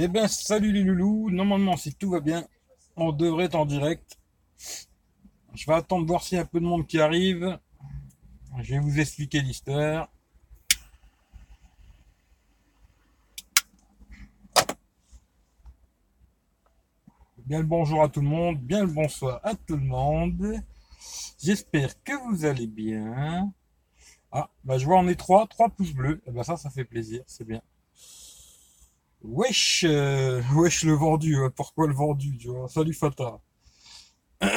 Eh bien, salut les loulous. Normalement, si tout va bien, on devrait être en direct. Je vais attendre de voir s'il y a un peu de monde qui arrive. Je vais vous expliquer l'histoire. Bien le bonjour à tout le monde, bien le bonsoir à tout le monde. J'espère que vous allez bien. Ah, bah je vois on est trois, trois pouces bleus. Eh ben ça, ça fait plaisir, c'est bien. Wesh, euh, wesh le vendu, pourquoi le vendu, tu vois? Salut Fata.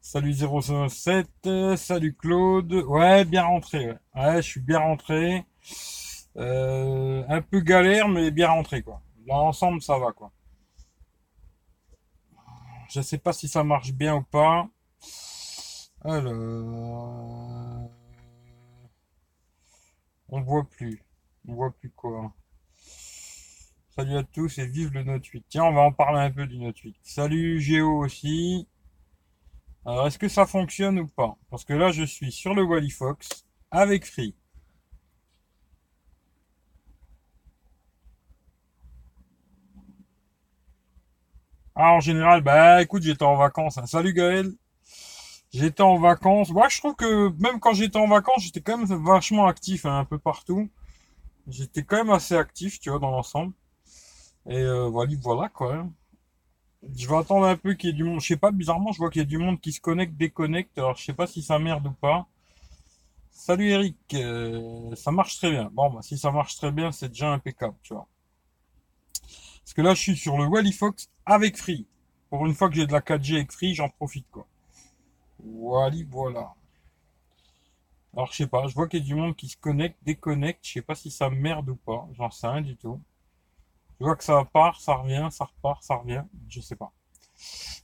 salut 007, salut Claude. Ouais, bien rentré, ouais. ouais je suis bien rentré. Euh, un peu galère, mais bien rentré, quoi. L'ensemble, ça va, quoi. Je sais pas si ça marche bien ou pas. Alors. On voit plus. On voit plus quoi. Salut à tous et vive le Note 8. Tiens, on va en parler un peu du Note 8. Salut Géo aussi. Alors, est-ce que ça fonctionne ou pas? Parce que là, je suis sur le Wally Fox avec Free. Ah, en général, bah écoute, j'étais en vacances. Hein. Salut Gaël. J'étais en vacances. Moi, je trouve que même quand j'étais en vacances, j'étais quand même vachement actif hein, un peu partout. J'étais quand même assez actif, tu vois, dans l'ensemble. Et euh, voilà, voilà quoi. Je vais attendre un peu qu'il y ait du monde. Je sais pas, bizarrement, je vois qu'il y a du monde qui se connecte, déconnecte. Alors, je sais pas si ça merde ou pas. Salut Eric, euh, ça marche très bien. Bon, bah, si ça marche très bien, c'est déjà impeccable, tu vois. Parce que là, je suis sur le Wally Fox avec Free. Pour une fois que j'ai de la 4G avec Free, j'en profite, quoi. Wally, voilà. Alors, je sais pas, je vois qu'il y a du monde qui se connecte, déconnecte. Je sais pas si ça merde ou pas. J'en sais rien du tout. Je vois que ça part, ça revient, ça repart, ça revient. Je sais pas.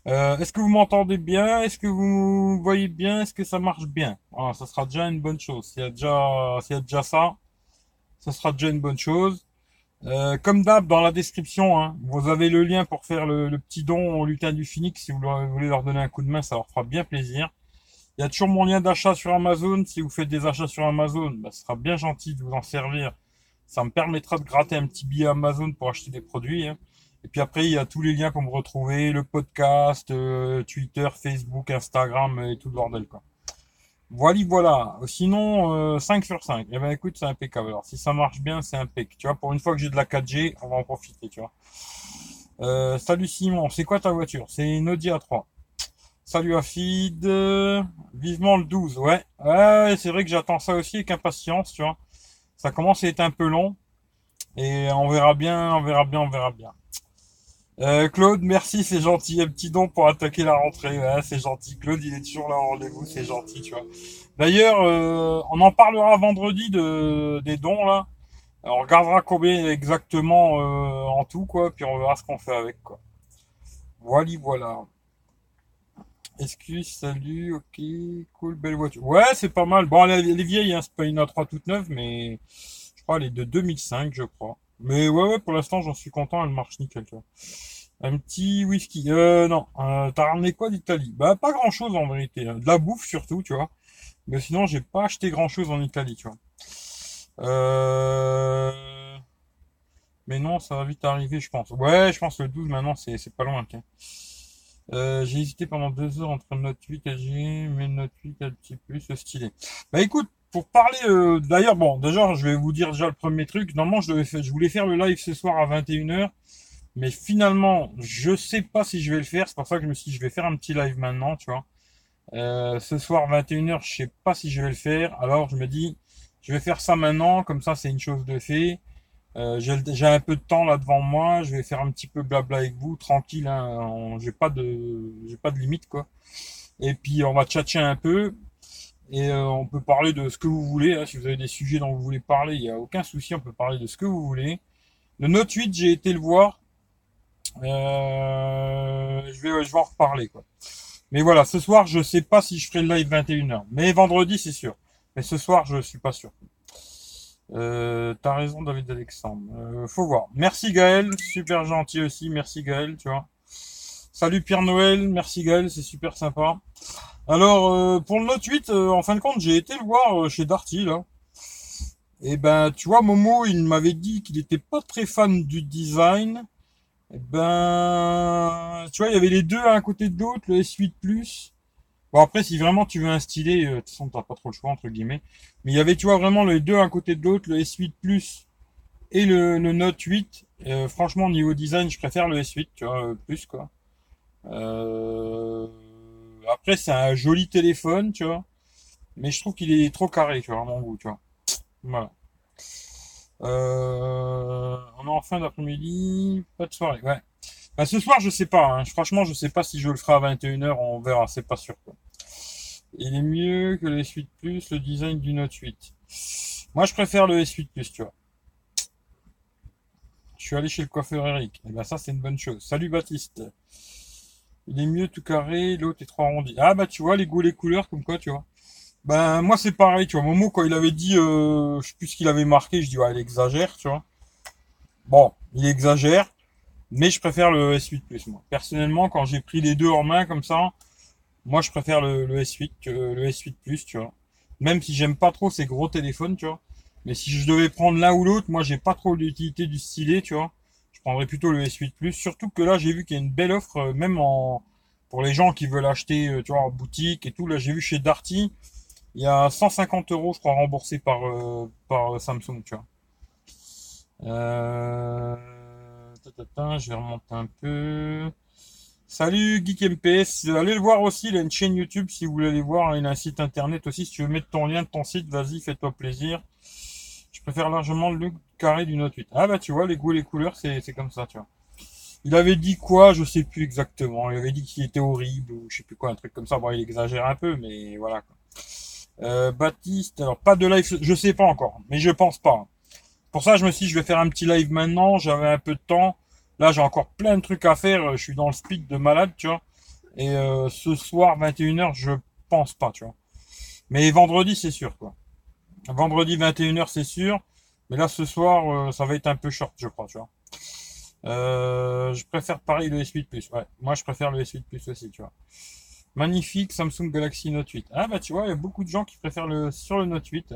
Euh, est-ce que vous m'entendez bien? Est-ce que vous voyez bien? Est-ce que ça marche bien? Voilà, ça sera déjà une bonne chose. S'il y a déjà, s'il y a déjà ça, ça sera déjà une bonne chose. Euh, comme d'hab, dans la description, hein, vous avez le lien pour faire le, petit don au lutin du Phoenix. Si vous voulez leur donner un coup de main, ça leur fera bien plaisir. Il y a toujours mon lien d'achat sur Amazon. Si vous faites des achats sur Amazon, bah, ce sera bien gentil de vous en servir. Ça me permettra de gratter un petit billet Amazon pour acheter des produits. Hein. Et puis après, il y a tous les liens pour me retrouver, le podcast, euh, Twitter, Facebook, Instagram et tout le bordel. Quoi. Voilà, voilà. Sinon, 5 euh, sur 5. Eh ben écoute, c'est impeccable. Alors, si ça marche bien, c'est impeccable. Tu vois, pour une fois que j'ai de la 4G, on va en profiter, tu vois. Euh, salut Simon, c'est quoi ta voiture? C'est une Audi A3. Salut Afid. Vivement le 12, ouais. Ouais, c'est vrai que j'attends ça aussi avec impatience, tu vois. Ça commence à être un peu long. Et on verra bien, on verra bien, on verra bien. Euh, Claude, merci, c'est gentil. Un petit don pour attaquer la rentrée. C'est gentil. Claude, il est toujours là en rendez-vous, c'est gentil, tu vois. D'ailleurs, euh, on en parlera vendredi de, des dons, là. On regardera combien exactement euh, en tout, quoi, puis on verra ce qu'on fait avec, quoi. Voilà, voilà. Excuse, salut, ok, cool, belle voiture. Ouais, c'est pas mal. Bon, elle, est vieille, hein, c'est pas une A3 toute neuve, mais je crois elle est de 2005, je crois. Mais ouais, ouais, pour l'instant, j'en suis content, elle marche nickel, tu vois. Un petit whisky. Euh, non. Euh, T'as ramené quoi d'Italie? Bah, pas grand chose en vérité. Hein. De la bouffe surtout, tu vois. Mais sinon, j'ai pas acheté grand chose en Italie, tu vois. Euh... Mais non, ça va vite arriver, je pense. Ouais, je pense que le 12 maintenant, c'est pas loin, tiens. Euh, j'ai hésité pendant deux heures entre Note 8 LG, mais Note 8 un petit plus stylé. Bah écoute, pour parler, euh, d'ailleurs, bon, déjà, je vais vous dire déjà le premier truc. Normalement, je, devais je voulais faire le live ce soir à 21h. Mais finalement, je sais pas si je vais le faire. C'est pour ça que je me suis dit, je vais faire un petit live maintenant, tu vois. Euh, ce soir 21h, je sais pas si je vais le faire. Alors je me dis, je vais faire ça maintenant, comme ça c'est une chose de fait. Euh, j'ai un peu de temps là devant moi, je vais faire un petit peu blabla avec vous, tranquille. Hein, j'ai pas de, j'ai pas de limite quoi. Et puis on va tchatcher un peu et euh, on peut parler de ce que vous voulez. Hein, si vous avez des sujets dont vous voulez parler, il n'y a aucun souci, on peut parler de ce que vous voulez. Le Note 8, j'ai été le voir. Euh, je, vais, je vais en reparler. Quoi. Mais voilà, ce soir, je sais pas si je ferai le live 21h. Mais vendredi, c'est sûr. Mais ce soir, je suis pas sûr. Euh, T'as raison, David Alexandre. Euh, faut voir. Merci Gaël, super gentil aussi. Merci Gaël, tu vois. Salut Pierre Noël, merci Gaël, c'est super sympa. Alors, euh, pour le Note 8, euh, en fin de compte, j'ai été le voir chez Darty, là. Et ben, tu vois, Momo, il m'avait dit qu'il était pas très fan du design. Et ben, tu vois, il y avait les deux à un côté de l'autre, le S8 Plus. Bon, après, si vraiment tu veux un stylet, euh, de toute façon, t'as pas trop le choix, entre guillemets. Mais il y avait, tu vois, vraiment les deux à côté de l'autre, le S8 Plus et le, Note 8. Euh, franchement, niveau design, je préfère le S8, tu vois, euh, plus, quoi. Après, c'est un joli téléphone, tu vois. Mais je trouve qu'il est trop carré, tu vois, à mon goût, tu vois. Voilà. Euh, on est en fin d'après-midi, pas de soirée, ouais. Bah, ce soir, je sais pas, hein. franchement, je sais pas si je le ferai à 21h, on verra, c'est pas sûr, quoi. Il est mieux que le S8 Plus, le design du Note 8. Moi, je préfère le S8 Plus, tu vois. Je suis allé chez le coiffeur Eric. Et eh ben, ça, c'est une bonne chose. Salut Baptiste. Il est mieux tout carré, l'autre est trop arrondi. Ah, bah, tu vois, les goûts, les couleurs, comme quoi, tu vois. Ben moi c'est pareil, tu vois. Momo quand il avait dit, euh, je sais plus ce qu'il avait marqué, je dis ouais, il exagère, tu vois. Bon, il exagère, mais je préfère le S8 Plus moi. Personnellement, quand j'ai pris les deux en main comme ça, moi je préfère le, S8 que le S8 Plus, tu vois. Même si j'aime pas trop ces gros téléphones, tu vois. Mais si je devais prendre l'un ou l'autre, moi j'ai pas trop l'utilité du stylet, tu vois. Je prendrais plutôt le S8 Plus. Surtout que là j'ai vu qu'il y a une belle offre, euh, même en pour les gens qui veulent acheter, euh, tu vois, en boutique et tout. Là j'ai vu chez Darty il y a 150 euros, je crois, remboursés par, euh, par Samsung, tu vois. Euh... Je vais remonter un peu. Salut Geek MPS. Allez le voir aussi, il a une chaîne YouTube si vous voulez aller voir. Il a un site internet aussi. Si tu veux mettre ton lien de ton site, vas-y, fais-toi plaisir. Je préfère largement le carré du Note 8. Ah bah tu vois, les goûts les couleurs, c'est comme ça, tu vois. Il avait dit quoi, je sais plus exactement. Il avait dit qu'il était horrible ou je sais plus quoi, un truc comme ça. Bon, il exagère un peu, mais voilà. Euh, Baptiste, alors pas de live, je sais pas encore, mais je pense pas. Pour ça, je me suis dit, je vais faire un petit live maintenant. J'avais un peu de temps. Là, j'ai encore plein de trucs à faire. Je suis dans le speed de malade, tu vois. Et euh, ce soir, 21h, je pense pas, tu vois. Mais vendredi, c'est sûr, quoi. Vendredi, 21h, c'est sûr. Mais là, ce soir, euh, ça va être un peu short, je crois, tu vois. je préfère pareil le S8 Plus. Ouais, moi, je préfère le S8 Plus aussi, tu vois. Magnifique Samsung Galaxy Note 8. Ah bah tu vois, il y a beaucoup de gens qui préfèrent le sur le Note 8.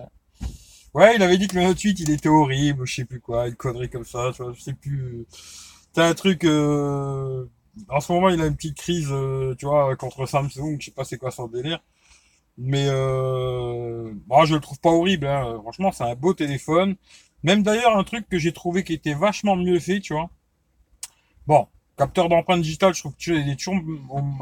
Ouais, il avait dit que le Note 8 il était horrible, je sais plus quoi, une connerie comme ça, tu vois, je sais plus. T'as un truc. Euh... En ce moment, il a une petite crise, euh, tu vois, contre Samsung. Je sais pas c'est quoi son délire. Mais euh... moi, je le trouve pas horrible. Hein. Franchement, c'est un beau téléphone. Même d'ailleurs, un truc que j'ai trouvé qui était vachement mieux fait, tu vois. Bon, Capteur d'empreinte digitale, je trouve que tu es toujours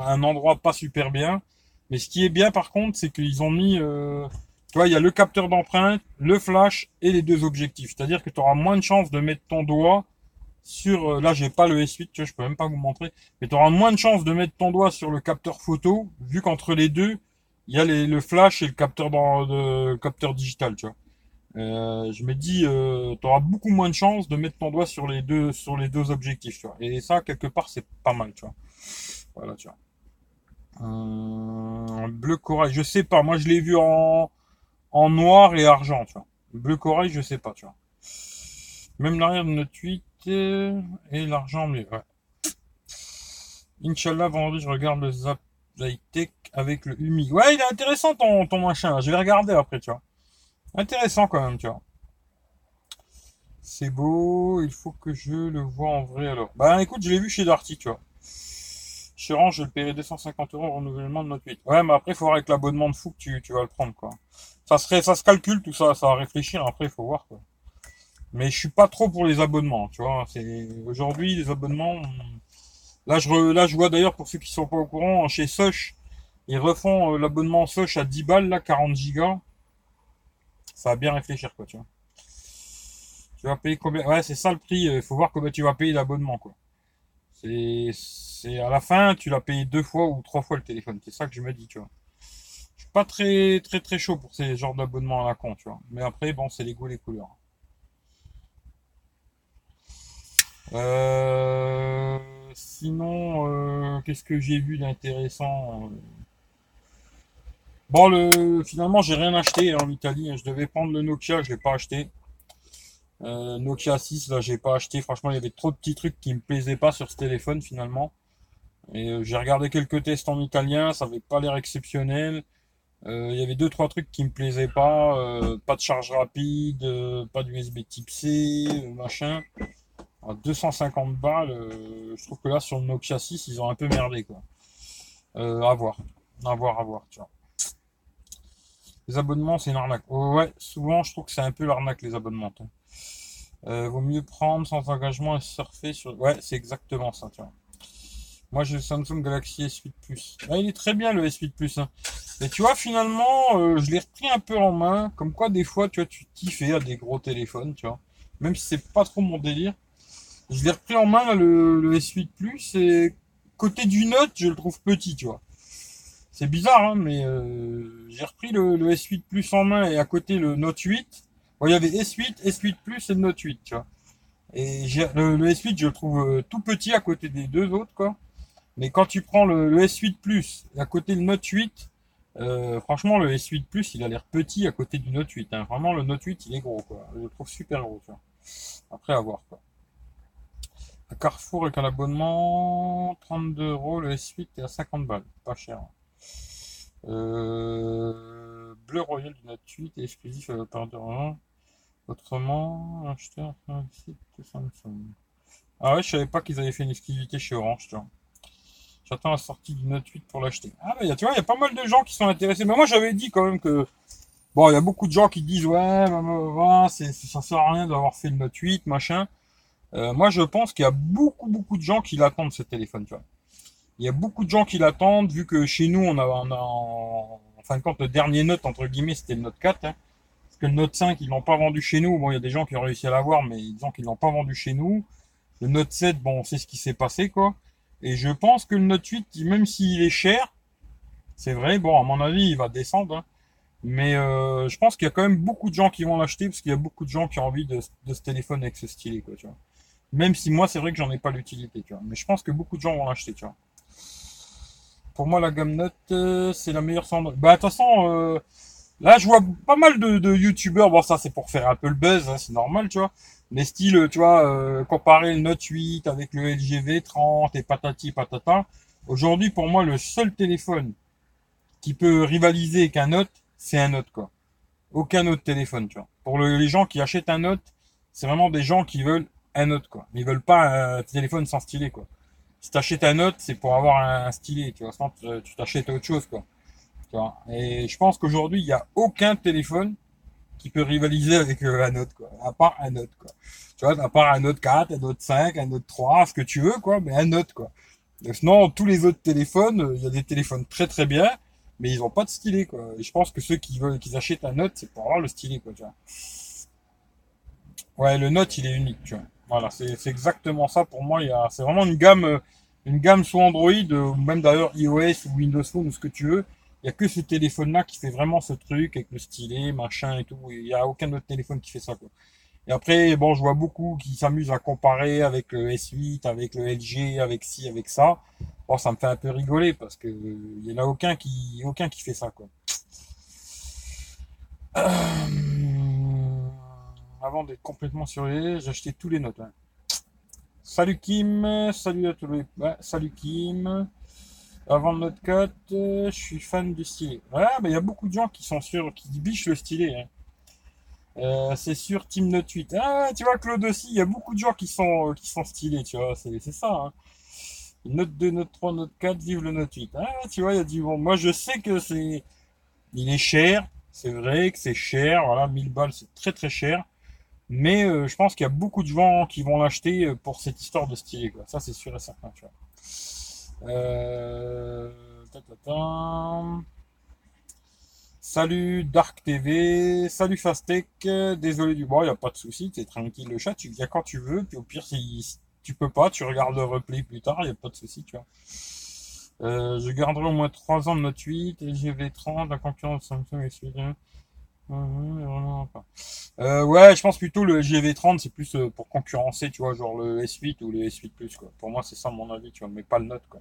à un endroit pas super bien. Mais ce qui est bien par contre, c'est qu'ils ont mis, euh, tu vois, il y a le capteur d'empreinte, le flash et les deux objectifs. C'est-à-dire que tu auras moins de chances de mettre ton doigt sur, euh, là j'ai pas le S8, tu vois, je peux même pas vous montrer, mais tu auras moins de chances de mettre ton doigt sur le capteur photo, vu qu'entre les deux, il y a le flash et le capteur, dans, de, capteur digital, tu vois. Euh, je me dis, euh, tu auras beaucoup moins de chances de mettre ton doigt sur les deux, sur les deux objectifs, tu vois. Et ça, quelque part, c'est pas mal, tu vois. Voilà, tu vois. Euh, bleu corail, je sais pas. Moi, je l'ai vu en, en noir et argent, tu vois. Bleu corail, je sais pas, tu vois. Même l'arrière de notre 8 et l'argent mais Ouais. Inch'Allah, vendredi, je regarde le Zap Tech avec le Umi. Ouais, il est intéressant ton, ton machin. Je vais regarder après, tu vois. Intéressant quand même, tu vois. C'est beau, il faut que je le vois en vrai alors. Bah écoute, je l'ai vu chez Darty, tu vois. Chez Range, je le paierai 250 euros renouvellement de notre 8. Ouais, mais après, il faut voir avec l'abonnement de fou que tu, vas le prendre, quoi. Ça serait, ça se calcule, tout ça, ça va réfléchir, après, faut voir, quoi. Mais je suis pas trop pour les abonnements, tu vois. C'est, aujourd'hui, les abonnements, là, je, vois d'ailleurs, pour ceux qui sont pas au courant, chez Soch, ils refont euh, l'abonnement Soch à 10 balles, là, 40 gigas ça va bien réfléchir, quoi, tu vois. Tu vas payer combien Ouais, c'est ça le prix. Il faut voir combien tu vas payer l'abonnement, quoi. C'est, à la fin, tu l'as payé deux fois ou trois fois le téléphone. C'est ça que je me dis, tu vois. Je suis pas très, très, très chaud pour ces genres d'abonnements à la con, tu vois. Mais après, bon, c'est les goûts, les couleurs. Euh, sinon, euh, qu'est-ce que j'ai vu d'intéressant euh, Bon, le, finalement, j'ai rien acheté en Italie. Hein. Je devais prendre le Nokia, je l'ai pas acheté. Nokia 6, là, j'ai pas acheté. Franchement, il y avait trop de petits trucs qui me plaisaient pas sur ce téléphone finalement. Et j'ai regardé quelques tests en italien, ça avait pas l'air exceptionnel. Il y avait deux trois trucs qui me plaisaient pas, pas de charge rapide, pas d'USB Type C, machin. À 250 balles, euh, je trouve que là sur le Nokia 6, ils ont un peu merdé quoi. Euh, à voir, à voir, à voir, tu vois. Les abonnements, c'est une arnaque. Oh, ouais, souvent je trouve que c'est un peu l'arnaque les abonnements. toi. Euh, vaut mieux prendre sans engagement et surfer sur. Ouais, c'est exactement ça, tu vois. Moi j'ai le Samsung Galaxy S8 Plus. Ah, il est très bien le S8 Plus. hein. Et tu vois, finalement, je l'ai repris un peu en main. Comme quoi, des fois, tu vois, tu t'y à des gros téléphones, tu vois. Même si c'est pas trop mon délire. Je l'ai repris en main, le, le S8 Plus, et côté du Note, je le trouve petit, tu vois. C'est bizarre, hein, mais euh, j'ai repris le, le S8 Plus en main et à côté le Note 8. Bon, il y avait S8, S8 Plus et le Note 8, tu vois. Et le, le S8, je le trouve euh, tout petit à côté des deux autres, quoi. Mais quand tu prends le, le S8 Plus et à côté le Note 8, euh, franchement, le S8 Plus, il a l'air petit à côté du Note 8. hein. Vraiment, le Note 8, il est gros, quoi. Je le trouve super gros, tu vois. Après, à voir, quoi. Carrefour, avec un abonnement, 32 euros, le S8 est à 50 balles. Pas cher. Euh, Bleu Royal du Note 8 est exclusif à l'opérateur 1. Autrement, acheter un site Samsung. Ah ouais, je savais pas qu'ils avaient fait une exclusivité chez Orange, tu vois. J'attends la sortie du Note 8 pour l'acheter. Ah bah, a- tu vois, il y a pas mal de gens qui sont intéressés. Mais moi, j'avais dit quand même que Bon, il y a beaucoup de gens qui disent ouais, bah, bah, bah, c'est, ça sert à rien d'avoir fait le Note 8, machin. Euh, moi, je pense qu'il y a beaucoup, beaucoup de gens qui l'attendent ce téléphone, tu vois. Il y a beaucoup de gens qui l'attendent, vu que chez nous, on a, on a en, fin de compte, le dernier Note, entre guillemets, c'était le Note 4. hein. Parce que le Note 5, ils l'ont pas vendu chez nous. Bon, il y a des gens qui ont réussi à l'avoir, mais disons qu'ils l'ont pas vendu chez nous. Le Note 7, bon, on sait ce qui s'est passé, quoi. Et je pense que le Note 8, même s'il est cher, c'est vrai, bon, à mon avis, il va descendre, hein. Mais euh, je pense qu'il y a quand même beaucoup de gens qui vont l'acheter parce qu'il y a beaucoup de gens qui ont envie de, de ce téléphone avec ce stylet, quoi, tu vois. Même si moi, c'est vrai que j'en ai pas l'utilité, tu vois. Mais je pense que beaucoup de gens vont l'acheter, tu vois. Pour moi, la gamme Note, euh, c'est la meilleure sans... Bah, de toute façon, euh, là, je vois pas mal de, de youtubeurs. Bon, ça, c'est pour faire un peu le buzz, hein, c'est normal, tu vois. Mais style, tu vois, euh, comparer le Note 8 avec le LG V30 et patati patata. Aujourd'hui, pour moi, le seul téléphone qui peut rivaliser avec un Note, c'est un Note, quoi. Aucun autre téléphone, tu vois. Pour le- les gens qui achètent un Note, c'est vraiment des gens qui veulent un Note, quoi. Ils veulent pas un téléphone sans stylet, quoi. Si t'achètes un Note, c'est pour avoir un, stylet, tu vois. Sinon, tu t'achètes autre chose, quoi. Tu vois. Et je pense qu'aujourd'hui, il y a aucun téléphone qui peut rivaliser avec euh, un Note, quoi. À part un Note, quoi. Tu vois, à part un Note 4, un Note 5, un Note 3, ce que tu veux, quoi, mais un Note, quoi. Sinon, tous les autres téléphones, euh, il y a des téléphones très très bien, mais ils ont pas de stylet, quoi. Et je pense que ceux qui veulent, qu'ils achètent un Note, c'est pour avoir le stylet, quoi, tu vois. Ouais, le Note, il est unique, tu vois. Voilà, c'est exactement ça pour moi. C'est vraiment une gamme, euh, une gamme sous Android, euh, ou même d'ailleurs iOS ou Windows Phone ou ce que tu veux. Il y a que ce téléphone-là qui fait vraiment ce truc avec le stylet, machin et tout. Il y a aucun autre téléphone qui fait ça. Et après, bon, je vois beaucoup qui s'amusent à comparer avec le S8, avec le LG, avec ci, avec ça. Bon, ça me fait un peu rigoler parce que euh, il y en a aucun qui, aucun qui fait ça, quoi. Avant d'être complètement surveillé, acheté tous les notes. ouais. Salut Kim, salut à tous les. salut Kim. Avant Note 4, euh, je suis fan du stylet. Ouais, mais il y a beaucoup de gens qui sont sûrs, qui bichent le stylet. hein. Euh, c'est sûr, Team Note 8. Ah, tu vois, Claude aussi, il y a beaucoup de gens qui sont, qui sont stylés, tu vois, c'est c'est ça. hein. Note 2, Note 3, Note 4, vive le Note 8. Ah, tu vois, il y a du bon. Moi, je sais que c'est. Il est cher, c'est vrai que c'est cher, voilà, 1000 balles, c'est très très cher. Mais euh, je pense qu'il y a beaucoup de gens qui vont l'acheter euh, pour cette histoire de stylet, quoi. Ça, c'est sûr et certain. Euh... Salut Dark TV, salut Fastech, euh, désolé du bon, il n'y a pas de souci, t'es tranquille le chat, tu viens quand tu veux, puis au pire si, tu peux pas, tu regardes le replay plus tard, il n'y a pas de souci, tu vois. Je garderai au moins 3 ans de Note 8, et GV30, la concurrence Samsung et Euh, ouais, je pense plutôt le GV30, c'est plus euh, pour concurrencer, tu vois, genre le S8 ou le S8 Plus, quoi. Pour moi, c'est ça mon avis, tu vois, mais pas le Note, quoi.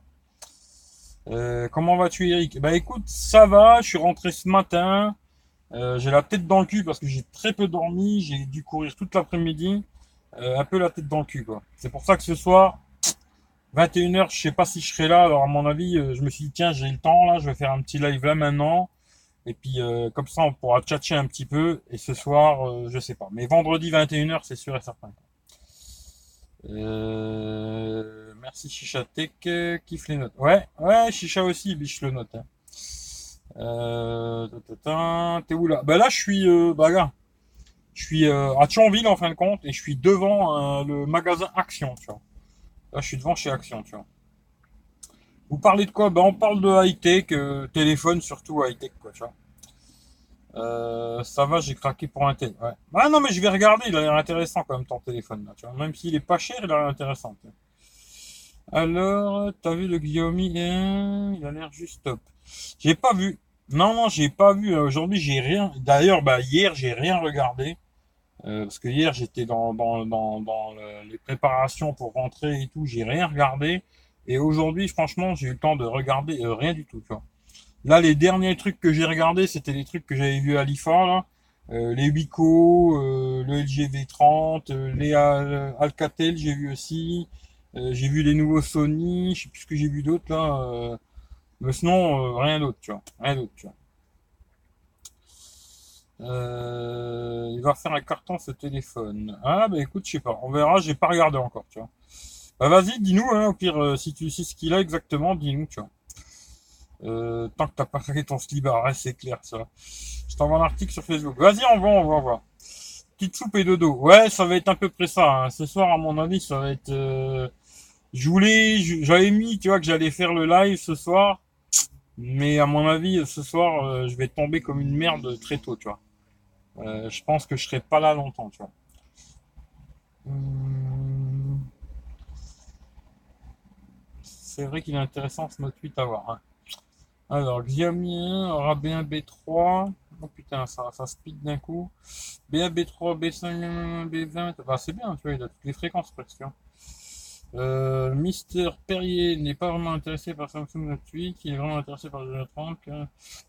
Euh, comment vas-tu, Eric? Bah écoute, ça va, je suis rentré ce matin. J'ai la tête dans le cul parce que j'ai très peu dormi, j'ai dû courir toute l'après-midi. Un peu la tête dans le cul, quoi. C'est pour ça que ce soir, 21h, je sais pas si je serai là. Alors, à mon avis, je me suis dit, tiens, j'ai le temps, là, je vais faire un petit live là maintenant. Et puis euh, comme ça, on pourra tchatcher un petit peu. Et ce soir, euh, je sais pas. Mais vendredi 21h, c'est sûr et certain. Euh, merci Chicha Tech, kiffe les notes. Ouais, ouais, Chicha aussi, biche le note. Hein. T'es où là? Bah là, je suis, bah là, je suis à Thionville en fin de compte et je suis devant le magasin Action, tu vois. Là, je suis devant chez Action, tu vois. Vous parlez de quoi? Ben, on parle de high-tech, euh, téléphone surtout high-tech, quoi. Euh, ça va, j'ai craqué pour un tel. Ouais. Ah non, mais je vais regarder, il a l'air intéressant quand même ton téléphone, là. Même s'il est pas cher, il a l'air intéressant. Alors, t'as vu le Xiaomi hein Il a l'air juste top. J'ai pas vu. Non, non, j'ai pas vu. Aujourd'hui, j'ai rien. D'ailleurs, bah, hier, j'ai rien regardé. Euh, parce que hier, j'étais dans les préparations pour rentrer et tout. J'ai rien regardé. Et aujourd'hui, franchement, j'ai eu le temps de regarder euh, rien du tout, tu vois. Là, les derniers trucs que j'ai regardés, c'était les trucs que j'avais vus à l'IFA, là. Euh, les Wico, euh, le LG V30, les Alcatel, j'ai vu aussi. j'ai vu les nouveaux Sony, je sais plus ce que j'ai vu d'autres, là. mais sinon, rien d'autre, tu vois. Rien d'autre, tu vois. il va faire un carton ce téléphone. Ah bah écoute, je sais pas, on verra, j'ai pas regardé encore, tu vois. Bah vas-y, dis-nous, hein, au pire, euh, si tu sais ce qu'il a exactement, dis-nous, tu vois. Euh, tant que t'as pas créé ton slip, ouais, c'est clair, ça. Je t'envoie un article sur Facebook. Vas-y, on va, on va, on va. Petite soupe et dodo. Ouais, ça va être à peu près ça. Hein. Ce soir, à mon avis, ça va être... Euh... Je voulais... J'avais mis, tu vois, que j'allais faire le live ce soir. Mais à mon avis, ce soir, euh, je vais tomber comme une merde très tôt, tu vois. Euh, je pense que je serai pas là longtemps, tu vois. Hum... C'est vrai qu'il est intéressant ce Note 8 à voir. Hein. Alors, Xiaomi 1 aura B1, B3. Oh putain, ça, ça speed d'un coup. B1, B3, B5, B20. Bah, c'est bien, tu vois, il a toutes les fréquences presque. Hein. Euh, Mister Perrier n'est pas vraiment intéressé par Samsung Note 8, il est vraiment intéressé par le Note 30.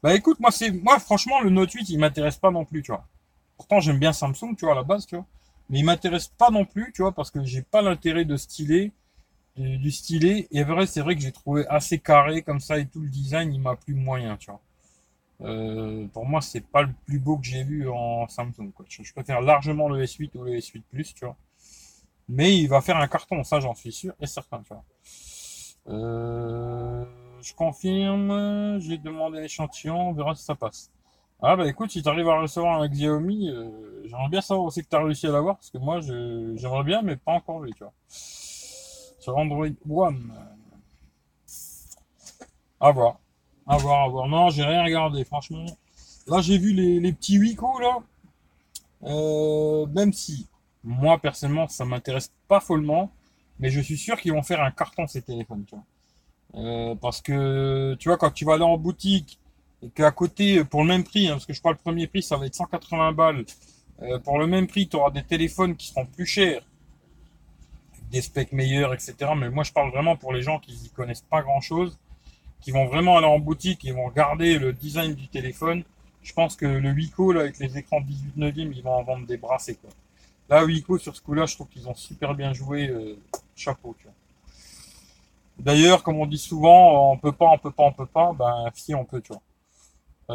Bah écoute, moi c'est moi franchement le Note 8 il m'intéresse pas non plus, tu vois. Pourtant j'aime bien Samsung, tu vois à la base, tu vois. Mais il m'intéresse pas non plus, tu vois, parce que j'ai pas l'intérêt de styler du, stylé. Et vrai, c'est vrai que j'ai trouvé assez carré comme ça et tout le design, il m'a plu moyen, tu vois. Euh, pour moi, c'est pas le plus beau que j'ai vu en Samsung. Quoi. Je, préfère largement le S8 ou le S8 Plus, tu vois. Mais il va faire un carton, ça j'en suis sûr et certain, tu vois. Euh, je confirme, j'ai demandé l'échantillon, on verra si ça passe. Ah bah écoute, si tu arrives à recevoir un Xiaomi, euh, j'aimerais bien savoir aussi que tu as réussi à l'avoir, parce que moi j'aimerais bien, mais pas encore vu, tu vois sur Android One. À voir. À voir, à voir. Non, j'ai rien regardé, franchement. Là, j'ai vu les, petits Wiko, là. Euh, même si, moi, personnellement, ça m'intéresse pas follement. Mais je suis sûr qu'ils vont faire un carton, ces téléphones, tu vois. Euh, parce que, tu vois, quand tu vas aller en boutique, et qu'à côté, pour le même prix, hein, parce que je crois le premier prix, ça va être 180 balles. Euh, pour le même prix, tu auras des téléphones qui seront plus chers des specs meilleurs, etc. Mais moi, je parle vraiment pour les gens qui n'y connaissent pas grand-chose, qui vont vraiment aller en boutique et vont regarder le design du téléphone. Je pense que le Wico, là, avec les écrans 18 neuvième, ils vont en vendre des brassés, quoi. Là, Wico, sur ce coup-là, je trouve qu'ils ont super bien joué. Euh, chapeau, tu vois. D'ailleurs, comme on dit souvent, on peut pas, on peut pas, on peut pas. Ben, si, on peut, tu vois.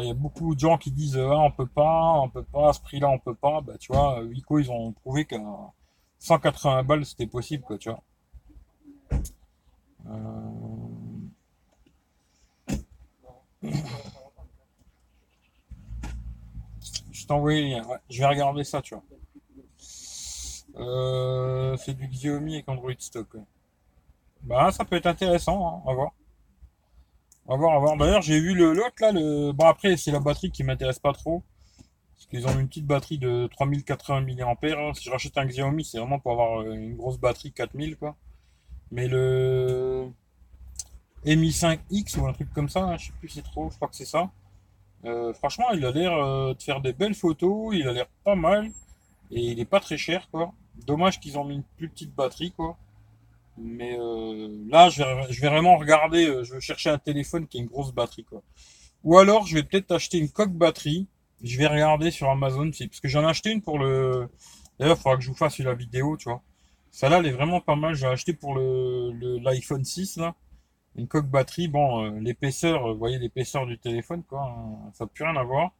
Il y a beaucoup de gens qui disent, ah, on peut pas, on peut pas, à ce prix-là, on peut pas. Ben, tu vois, Wico, ils ont prouvé qu'un 180 balles, c'était possible, quoi, tu vois. Euh... Je envoyé Ouais, je vais regarder ça, tu vois. Euh, c'est du Xiaomi avec Android stock. Bah, ça peut être intéressant, hein, on va voir. On va voir, on va voir. D'ailleurs, j'ai vu le l'autre là. Le... Bon, après, c'est la batterie qui m'intéresse pas trop. Parce qu'ils ont une petite batterie de 3080 mAh. Si je rachète un Xiaomi, c'est vraiment pour avoir euh, une grosse batterie 4000 quoi. Mais le Mi 5X ou un truc comme ça, hein, je sais plus c'est trop, je crois que c'est ça. Euh, franchement, il a l'air euh, de faire des belles photos, il a l'air pas mal et il est pas très cher quoi. Dommage qu'ils ont mis une plus petite batterie quoi. Mais là, je vais, je vais, vraiment regarder, je vais chercher un téléphone qui a une grosse batterie quoi. Ou alors, je vais peut-être acheter une coque batterie je vais regarder sur Amazon, parce que j'en ai acheté une pour le. D'ailleurs, il faudra que je vous fasse la vidéo, tu vois. Celle-là, elle est vraiment pas mal. J'ai acheté pour le l'iPhone 6 là. Une coque batterie, bon, euh, l'épaisseur, vous voyez l'épaisseur du téléphone, quoi, hein, ça n'a plus rien à voir.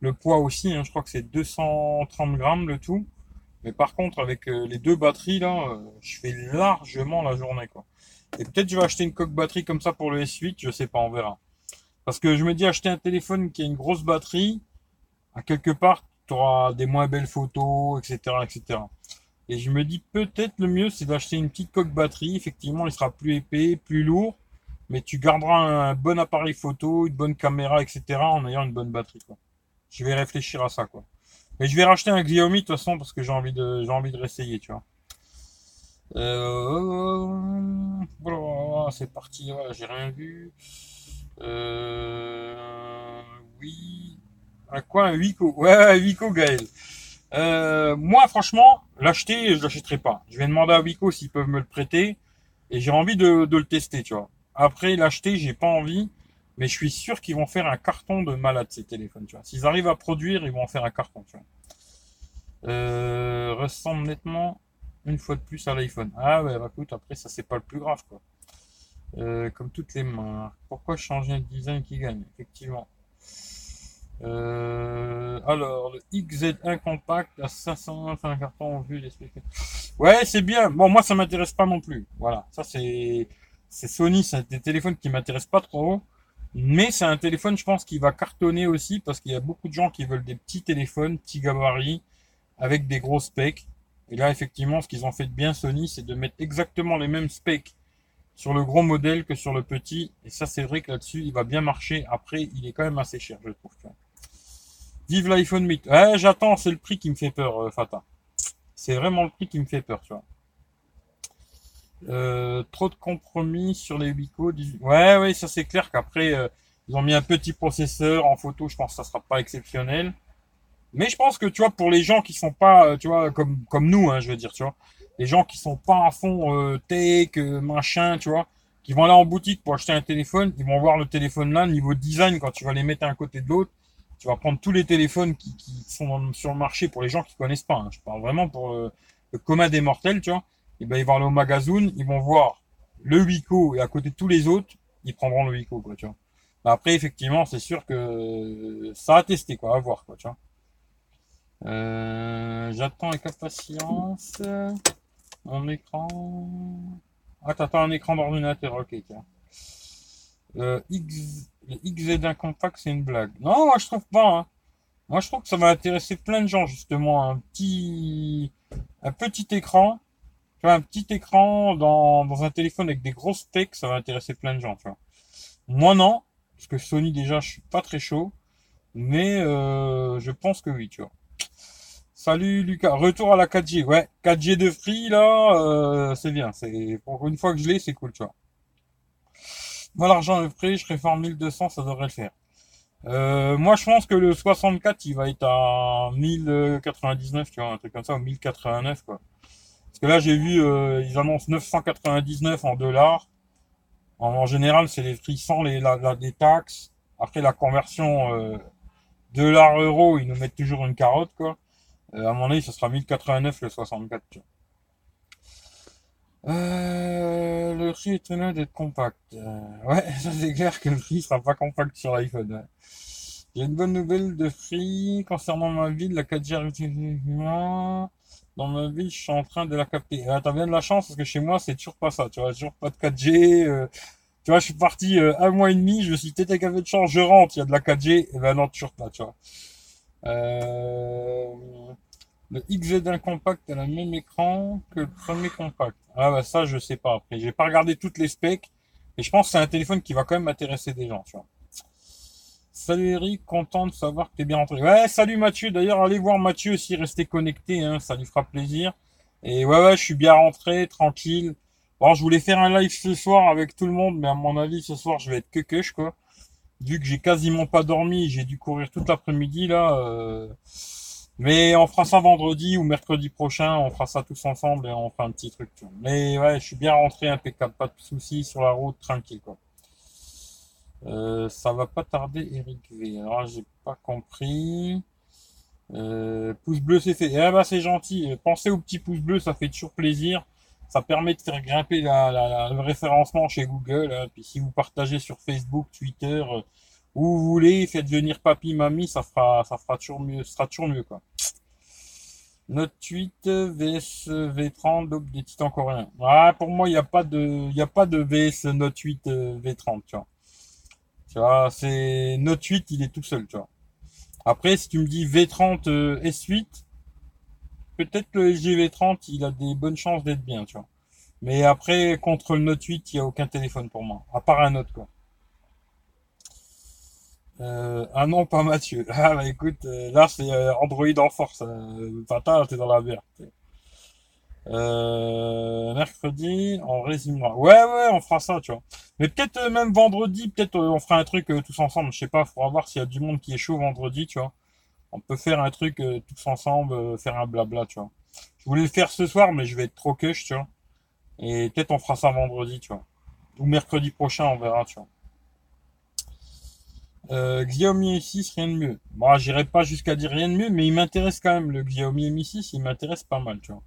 Le poids aussi, hein, je crois que c'est 230 grammes le tout. Mais par contre, avec les deux batteries, là, je fais largement la journée, quoi. Et peut-être je vais acheter une coque batterie comme ça pour le S8, je sais pas, on verra. Parce que je me dis acheter un téléphone qui a une grosse batterie, à quelque part, tu auras des moins belles photos, etc., etc. Et je me dis peut-être le mieux, c'est d'acheter une petite coque batterie. Effectivement, il sera plus épais, plus lourd, mais tu garderas un bon appareil photo, une bonne caméra, etc. en ayant une bonne batterie. Quoi. Je vais réfléchir à ça, quoi. Mais je vais racheter un Xiaomi de toute façon parce que j'ai envie de, j'ai envie de réessayer, tu vois. Euh, voilà, c'est parti. Voilà, j'ai rien vu. Euh, oui. À quoi un Wico Ouais, Wico Gaël. Euh, moi, franchement, l'acheter, je l'achèterai pas. Je vais demander à Wico s'ils peuvent me le prêter. Et j'ai envie de, le tester, tu vois. Après, l'acheter, j'ai pas envie. Mais je suis sûr qu'ils vont faire un carton de malade, ces téléphones, tu vois. S'ils arrivent à produire, ils vont en faire un carton, tu vois. Euh, ressemble nettement une fois de plus à l'iPhone. Ah ouais, bah écoute, après ça c'est pas le plus grave quoi. Euh, comme toutes les marques. Pourquoi changer un design qui gagne Effectivement? Euh, alors, le XZ1 compact à 500 un carton en vue d'expliquer. Ouais, c'est bien. Bon, moi, ça m'intéresse pas non plus. Voilà. Ça, c'est, c'est Sony, c'est des téléphones qui m'intéressent pas trop. Mais c'est un téléphone, je pense, qui va cartonner aussi parce qu'il y a beaucoup de gens qui veulent des petits téléphones, petits gabarits, avec des gros specs. Et là, effectivement, ce qu'ils ont fait de bien Sony, c'est de mettre exactement les mêmes specs sur le gros modèle que sur le petit. Et ça, c'est vrai que là-dessus, il va bien marcher. Après, il est quand même assez cher, je trouve. Vive l'iPhone 8. Ouais, j'attends, c'est le prix qui me fait peur, euh, Fata. C'est vraiment le prix qui me fait peur, tu vois. Euh, trop de compromis sur les Bico. Ouais, ouais, ça c'est clair qu'après, euh, ils ont mis un petit processeur en photo. Je pense que ça sera pas exceptionnel. Mais je pense que tu vois, pour les gens qui sont pas, euh, tu vois, comme nous, hein, je veux dire, tu vois, les gens qui sont pas à fond tech, machin, tu vois, qui vont aller en boutique pour acheter un téléphone, ils vont voir le téléphone là, niveau design, quand tu vas les mettre un côté de l'autre, tu vas prendre tous les téléphones qui, sont sur le marché pour les gens qui connaissent pas. Hein. je parle vraiment pour le commun des mortels, tu vois. Et ben ils vont aller au magasin, ils vont voir le Wico et à côté de tous les autres, ils prendront le Wico, quoi, tu vois. après, effectivement, c'est sûr que ça a testé, quoi, à voir, quoi, tu vois. Euh, J'attends avec impatience mon écran. Ah, t'attends un écran d'ordinateur, ok, tiens. Euh, X, le XZ1 compact, c'est une blague. Non, moi je trouve pas. Hein. Moi je trouve que ça va intéresser plein de gens justement. Un petit, un petit écran, tu vois, un petit écran dans, dans un téléphone avec des grosses specs, ça va intéresser plein de gens. Tu vois. Moi non, parce que Sony déjà, je suis pas très chaud, mais euh, je pense que oui, tu vois. Salut Lucas, retour à la 4G. Ouais, 4G de free là, euh, c'est bien. C'est pour une fois que je l'ai, c'est cool, tu vois. Moi l'argent est prêt, je réforme 1200, ça devrait le faire. Euh, moi je pense que le 64 il va être à 1099, tu vois, un truc comme ça, ou 1089 quoi. Parce que là j'ai vu, euh, ils annoncent 999 en dollars. En, général c'est les prix sans les, la, les taxes. Après la conversion euh, dollar euro, ils nous mettent toujours une carotte quoi. Euh, à mon avis, ce sera 1089 le 64. Euh, le prix est étonnant d'être compact. Euh, ouais, ça c'est clair que le prix sera pas compact sur l'iPhone. J'ai une bonne nouvelle de Free concernant ma ville, la 4G dans ma ville, je suis en train de la capter. Ah, T'as bien de la chance parce que chez moi, c'est toujours pas ça. Tu vois, toujours pas de 4G. Euh, tu vois, je suis parti euh, un mois et demi, je me suis peut-être avec de chance, je rentre, il y a de la 4G. Et ben non, toujours pas, tu vois. Euh, le XZ1 compact a le même écran que le premier compact. Ah bah ça je sais pas après. J'ai pas regardé toutes les specs. Et je pense que c'est un téléphone qui va quand même intéresser des gens, tu. Salut Eric, content de savoir que t'es bien rentré. Ouais, salut Mathieu. D'ailleurs, allez voir Mathieu aussi, restez connecté, hein, ça lui fera plaisir. Et ouais, ouais, je suis bien rentré, tranquille. Bon, je voulais faire un live ce soir avec tout le monde, mais à mon avis, ce soir, je vais être que queuche, quoi vu que j'ai quasiment pas dormi, j'ai dû courir toute l'après-midi là. Euh, mais on fera ça vendredi ou mercredi prochain, on fera ça tous ensemble et on fera un petit truc. Mais ouais, je suis bien rentré impeccable, pas de soucis sur la route, tranquille quoi. Euh, ça va pas tarder, Eric V. Alors j'ai pas compris. Euh, pouce bleu c'est fait. Eh bah c'est gentil. Pensez au petit pouce bleu, ça fait toujours plaisir. Ça permet de faire grimper le référencement chez Google. hein. Puis si vous partagez sur Facebook, Twitter, euh, où vous voulez, faites venir papy, mamie, ça fera, ça fera toujours mieux, sera toujours mieux, quoi. Note 8, VS V30, donc des titans coréens. Ah, pour moi, il n'y a pas de, il y a pas de VS Note 8 euh, V30, tu vois. Tu vois, c'est Note 8, il est tout seul, tu vois. Après, si tu me dis V30 euh, S8, peut-être le LG V30, il a des bonnes chances d'être bien, tu vois. Mais après, contre le Note 8, il n'y a aucun téléphone pour moi, à part un autre, quoi. Euh, ah non, pas Mathieu. Ah bah écoute, euh, là c'est euh, Android en force. Euh, Tata, t'es dans la merde. Euh, mercredi, on résumera. Ouais, ouais, on fera ça, tu vois. Mais peut-être même vendredi, peut-être on fera un truc tous ensemble. Je sais pas, faudra voir s'il y a du monde qui est chaud vendredi, tu vois. On peut faire un truc tous ensemble, faire un blabla, tu vois. Je voulais le faire ce soir, mais je vais être trop cush, tu vois. Et peut-être on fera ça vendredi, tu vois. Ou mercredi prochain, on verra, tu vois. Euh, Xiaomi Mi 6, rien de mieux. Bon, j'irai pas jusqu'à dire rien de mieux, mais il m'intéresse quand même. Le Xiaomi Mi 6, il m'intéresse pas mal, tu vois.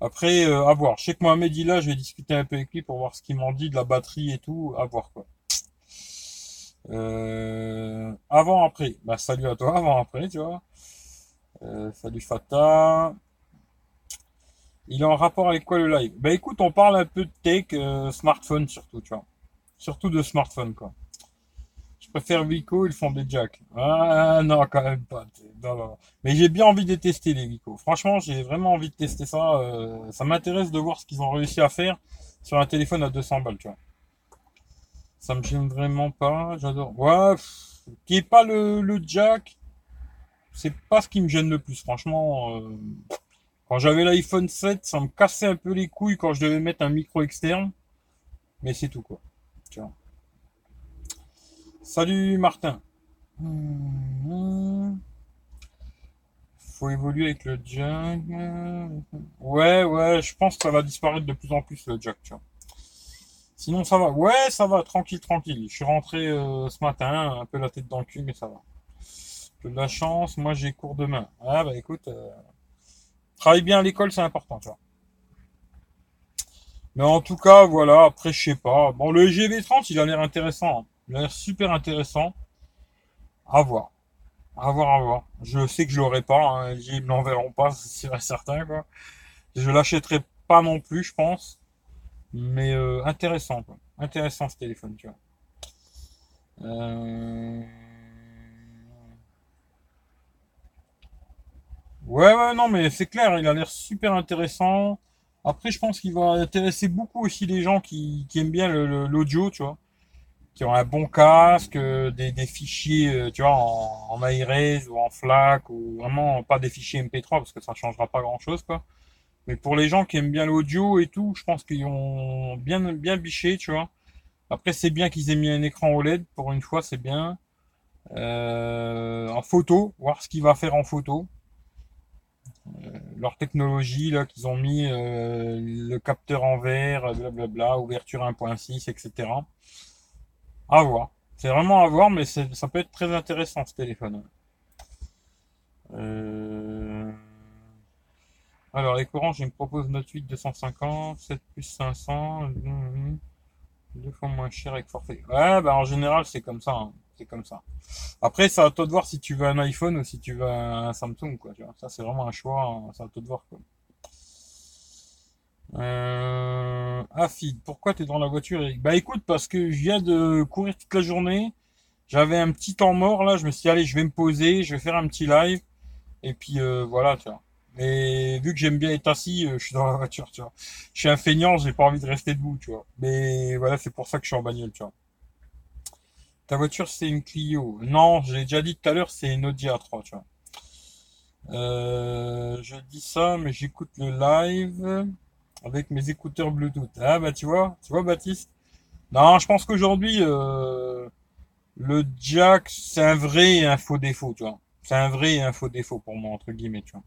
Après, euh, à voir. Je sais que Mohamed il là, je vais discuter un peu avec lui pour voir ce qu'il m'en dit de la batterie et tout. À voir, quoi. Euh, avant, après. Bah, salut à toi, avant, après, tu vois. Euh, salut Fata. Il est en rapport avec quoi le live? Bah, écoute, on parle un peu de tech, euh, smartphone surtout, tu vois. Surtout de smartphone, quoi. Préfère Vico, ils font des jacks. Ah non, quand même pas. Mais j'ai bien envie de tester, les Vico. Franchement, j'ai vraiment envie de tester ça. euh, ça m'intéresse de voir ce qu'ils ont réussi à faire sur un téléphone à 200 balles, tu vois. Ça me gêne vraiment pas. J'adore. Ouais, qui est pas le, le jack, c'est pas ce qui me gêne le plus. Franchement, euh, quand j'avais l'iPhone 7, ça me cassait un peu les couilles quand je devais mettre un micro externe. Mais c'est tout, quoi. Tu vois. Salut Martin. Faut évoluer avec le jack. Ouais, ouais, je pense que ça va disparaître de plus en plus le jack, tu vois. Sinon, ça va. Ouais, ça va, tranquille, tranquille. Je suis rentré euh, ce matin, un peu la tête dans le cul, mais ça va. De la chance, moi j'ai cours demain. Ah bah écoute, euh, travaille bien à l'école, c'est important, tu vois. Mais en tout cas, voilà, après, je sais pas. Bon, le GV30, il a l'air intéressant. hein. Il a l'air super intéressant. À voir. À voir, à voir. Je sais que je l'aurai pas, hein. Ils me l'enverront pas, c'est certain, quoi. Je l'achèterai pas non plus, je pense. Mais euh, intéressant, quoi. Intéressant ce téléphone, tu vois. Euh, Ouais, ouais, non, mais c'est clair, il a l'air super intéressant. Après, je pense qu'il va intéresser beaucoup aussi les gens qui, qui aiment bien l'audio, tu vois. Qui ont un bon casque, euh, des, des fichiers, euh, tu vois, en, en ou en FLAC, ou vraiment pas des fichiers MP3 parce que ça changera pas grand-chose, quoi. Mais pour les gens qui aiment bien l'audio et tout, je pense qu'ils ont bien, bien biché, tu vois. Après, c'est bien qu'ils aient mis un écran OLED, pour une fois, c'est bien. Euh, en photo, voir ce qu'il va faire en photo. Leur technologie, là, qu'ils ont mis, euh, le capteur en verre, blablabla, ouverture 1.6, etc. À voir. C'est vraiment à voir, mais ça peut être très intéressant, ce téléphone. Euh, Alors, les courants, je me propose Note 8 250, 7 plus 500, hum, deux fois moins cher avec forfait. Ouais, bah en général, c'est comme ça. hein. C'est comme ça. Après, c'est à toi de voir si tu veux un iPhone ou si tu veux un Samsung, quoi. Ça, c'est vraiment un choix. hein. C'est à toi de voir. Euh... Afid, pourquoi t'es dans la voiture? Bah écoute, parce que je viens de courir toute la journée. J'avais un petit temps mort là. Je me suis dit, allez, je vais me poser, je vais faire un petit live. Et puis euh, voilà, tu vois. Mais vu que j'aime bien être assis, euh, je suis dans la voiture, tu vois. Je suis un feignant, j'ai pas envie de rester debout, tu vois. Mais voilà, c'est pour ça que je suis en bagnole, tu vois. Ta voiture, c'est une Clio. Non, j'ai déjà dit tout à l'heure, c'est une Audi A3, tu vois. Euh, je dis ça, mais j'écoute le live avec mes écouteurs Bluetooth. Ah bah tu vois, tu vois Baptiste? Non, je pense qu'aujourd'hui, euh, le jack, c'est un vrai et un faux défaut, tu vois. C'est un vrai et faux défaut pour moi, entre guillemets, tu vois.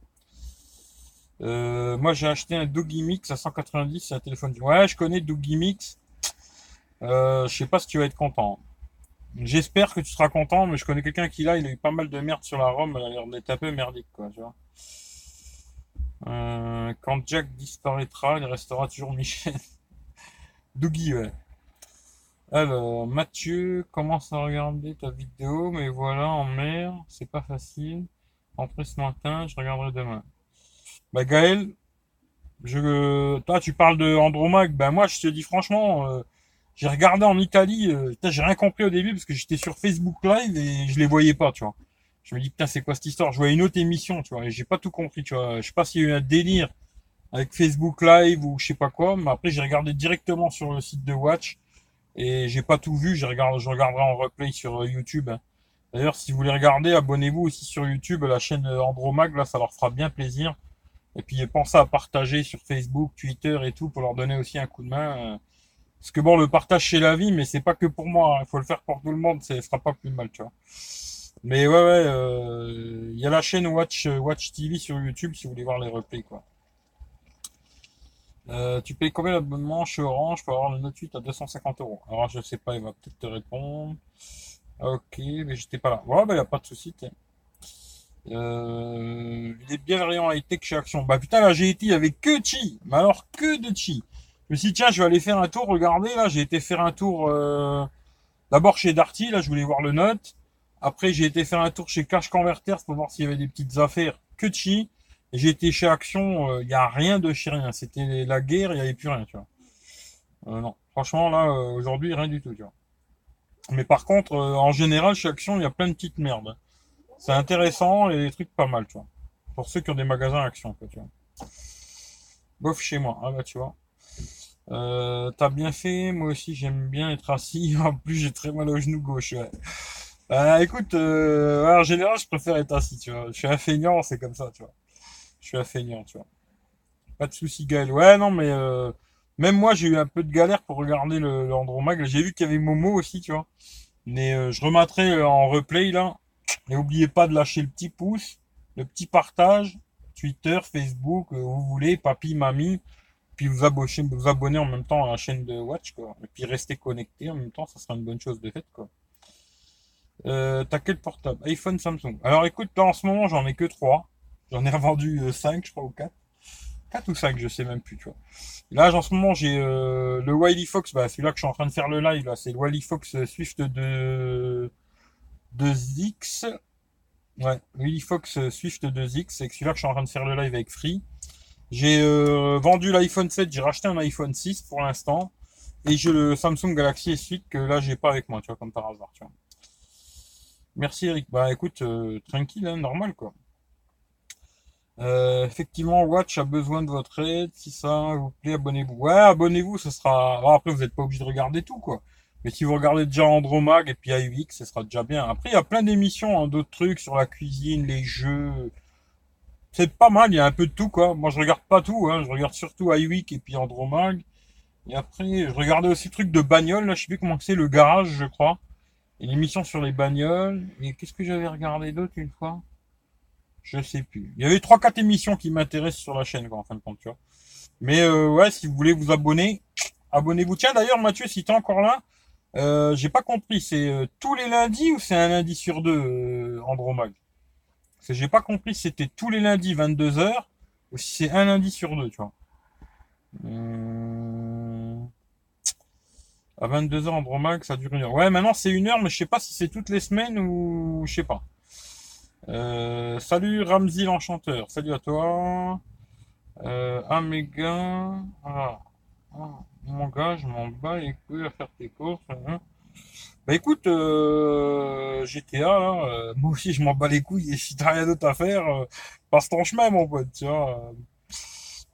Euh, moi, j'ai acheté un Doogie Mix à 190, c'est un téléphone. Ouais, je connais Doogie Mix. Euh, je sais pas si tu vas être content. J'espère que tu seras content, mais je connais quelqu'un qui l'a, il a eu pas mal de merde sur la ROM, elle a l'air d'être un peu merdique, quoi, tu vois. Euh, Quand Jack disparaîtra, il restera toujours Michel. Dougie. Alors, Mathieu commence à regarder ta vidéo, mais voilà, en mer, c'est pas facile. Entré ce matin, je regarderai demain. Bah Gaël, je, toi tu parles de Andromag, ben moi je te dis franchement, euh, j'ai regardé en Italie, euh, j'ai rien compris au début parce que j'étais sur Facebook Live et je les voyais pas, tu vois. Je me dis putain c'est quoi cette histoire? Je voyais une autre émission, tu vois, et j'ai pas tout compris, tu vois. Je sais pas s'il y a eu un délire avec Facebook Live ou je sais pas quoi, mais après j'ai regardé directement sur le site de Watch et j'ai pas tout vu. Je regarde, je regarderai en replay sur euh, YouTube. D'ailleurs, si vous voulez regarder, abonnez-vous aussi sur YouTube, la chaîne euh, Andromag, là, ça leur fera bien plaisir. Et puis pensez à partager sur Facebook, Twitter et tout pour leur donner aussi un coup de main. Euh. Parce que bon, le partage c'est la vie, mais c'est pas que pour moi. Hein. Il faut le faire pour tout le monde, ça sera pas plus mal, tu vois. Mais ouais, ouais, il y a la chaîne Watch Watch TV sur YouTube si vous voulez voir les replays, quoi. Euh, tu payes combien l'abonnement chez Orange pour avoir le Note 8 à 250 euros? Alors je sais pas, il va peut-être te répondre. Ok, mais j'étais pas là. Ouais, bah y a pas de souci. Euh, il est bienveillant high-tech chez Action. Bah putain, là j'ai été, il y avait que Chi. Mais alors que de Chi. Je me suis dit, tiens, je vais aller faire un tour. Regardez, là, j'ai été faire un tour euh, d'abord chez Darty. Là, je voulais voir le Note. Après, j'ai été faire un tour chez Cash Converters pour voir s'il y avait des petites affaires. Que Chi. J'ai été chez Action, il euh, n'y a rien de chez rien. C'était la guerre, il n'y avait plus rien, tu vois. Euh, non, franchement, là, euh, aujourd'hui, rien du tout, tu vois. Mais par contre, en général, chez Action, il y a plein de petites merdes. C'est intéressant et des trucs pas mal, tu vois. Pour ceux qui ont des magasins Action, quoi, tu vois. Bof chez moi, ah bah tu vois. Euh, T'as bien fait, moi aussi j'aime bien être assis. En plus j'ai très mal au genou gauche. Ouais. Bah écoute, en général je préfère être assis, tu vois. Je suis un feignant, c'est comme ça, tu vois je suis un feignant, tu vois. Pas de souci, Gaël. Ouais, non, mais euh, même moi, j'ai eu un peu de galère pour regarder le, le J'ai vu qu'il y avait Momo aussi, tu vois. Mais euh, je remettrai euh, en replay, là. Et n'oubliez pas de lâcher le petit pouce, le petit partage, Twitter, Facebook, vous voulez, papy, mamie. Puis vous abonnez, vous abonner en même temps à la chaîne de Watch, quoi. Et puis rester connecté en même temps, ça sera une bonne chose de fait, quoi. Euh, T'as quel portable iPhone, Samsung. Alors écoute, en ce moment, j'en ai que trois. J'en ai revendu 5, euh, je crois, ou 4. 4 ou 5, je sais même plus, tu vois. Là, en ce moment, j'ai euh, le Wiley Fox, bah, celui-là que je suis en train de faire le live, là, c'est le Wiley Fox Swift de 2X. Ouais, Wiley Fox Swift 2X, c'est celui-là que je suis en train de faire le live avec Free. J'ai vendu l'iPhone 7, j'ai racheté un iPhone 6 pour l'instant. Et j'ai le Samsung Galaxy S8 que là, j'ai pas avec moi, tu vois, comme par hasard, tu vois. Merci Eric. Bah écoute, tranquille, hein, normal quoi. Euh, effectivement, Watch a besoin de votre aide. Si ça vous plaît, abonnez-vous. Ouais, abonnez-vous, ce sera. après, vous n'êtes pas obligé de regarder tout, quoi. Mais si vous regardez déjà Andromag et puis IUX, ce sera déjà bien. Après, il y a plein d'émissions, hein, d'autres trucs sur la cuisine, les jeux. C'est pas mal, il y a un peu de tout, quoi. Moi, je regarde pas tout, hein. Je regarde surtout iWeek et puis Andromag. Et après, je regardais aussi le truc de bagnole, là, je sais plus comment c'est, le garage, je crois. Une émission sur les bagnoles. Et qu'est-ce que j'avais regardé d'autre une fois? Je sais plus. Il y avait trois quatre émissions qui m'intéressent sur la chaîne, quoi, en fin de compte, tu vois. Mais euh, ouais, si vous voulez vous abonner, abonnez-vous. Tiens, d'ailleurs, Mathieu, si t'es encore là, euh, j'ai pas compris. C'est euh, tous les lundis ou c'est un lundi sur deux, euh, Andromag? Parce que j'ai pas compris si c'était tous les lundis 22h ou si c'est un lundi sur deux, tu vois. À 22h Andromag, ça dure une heure. Ouais, maintenant c'est une heure, mais je sais pas si c'est toutes les semaines ou je sais pas. Euh, salut Ramzi l'enchanteur, salut à toi. Euh, ah, ah, mon gars, je m'en bats les couilles à faire tes courses. Hein. Bah écoute, euh, GTA, là, euh, moi aussi je m'en bats les couilles et si t'as rien d'autre à faire, euh, passe ton chemin mon pote, tu vois.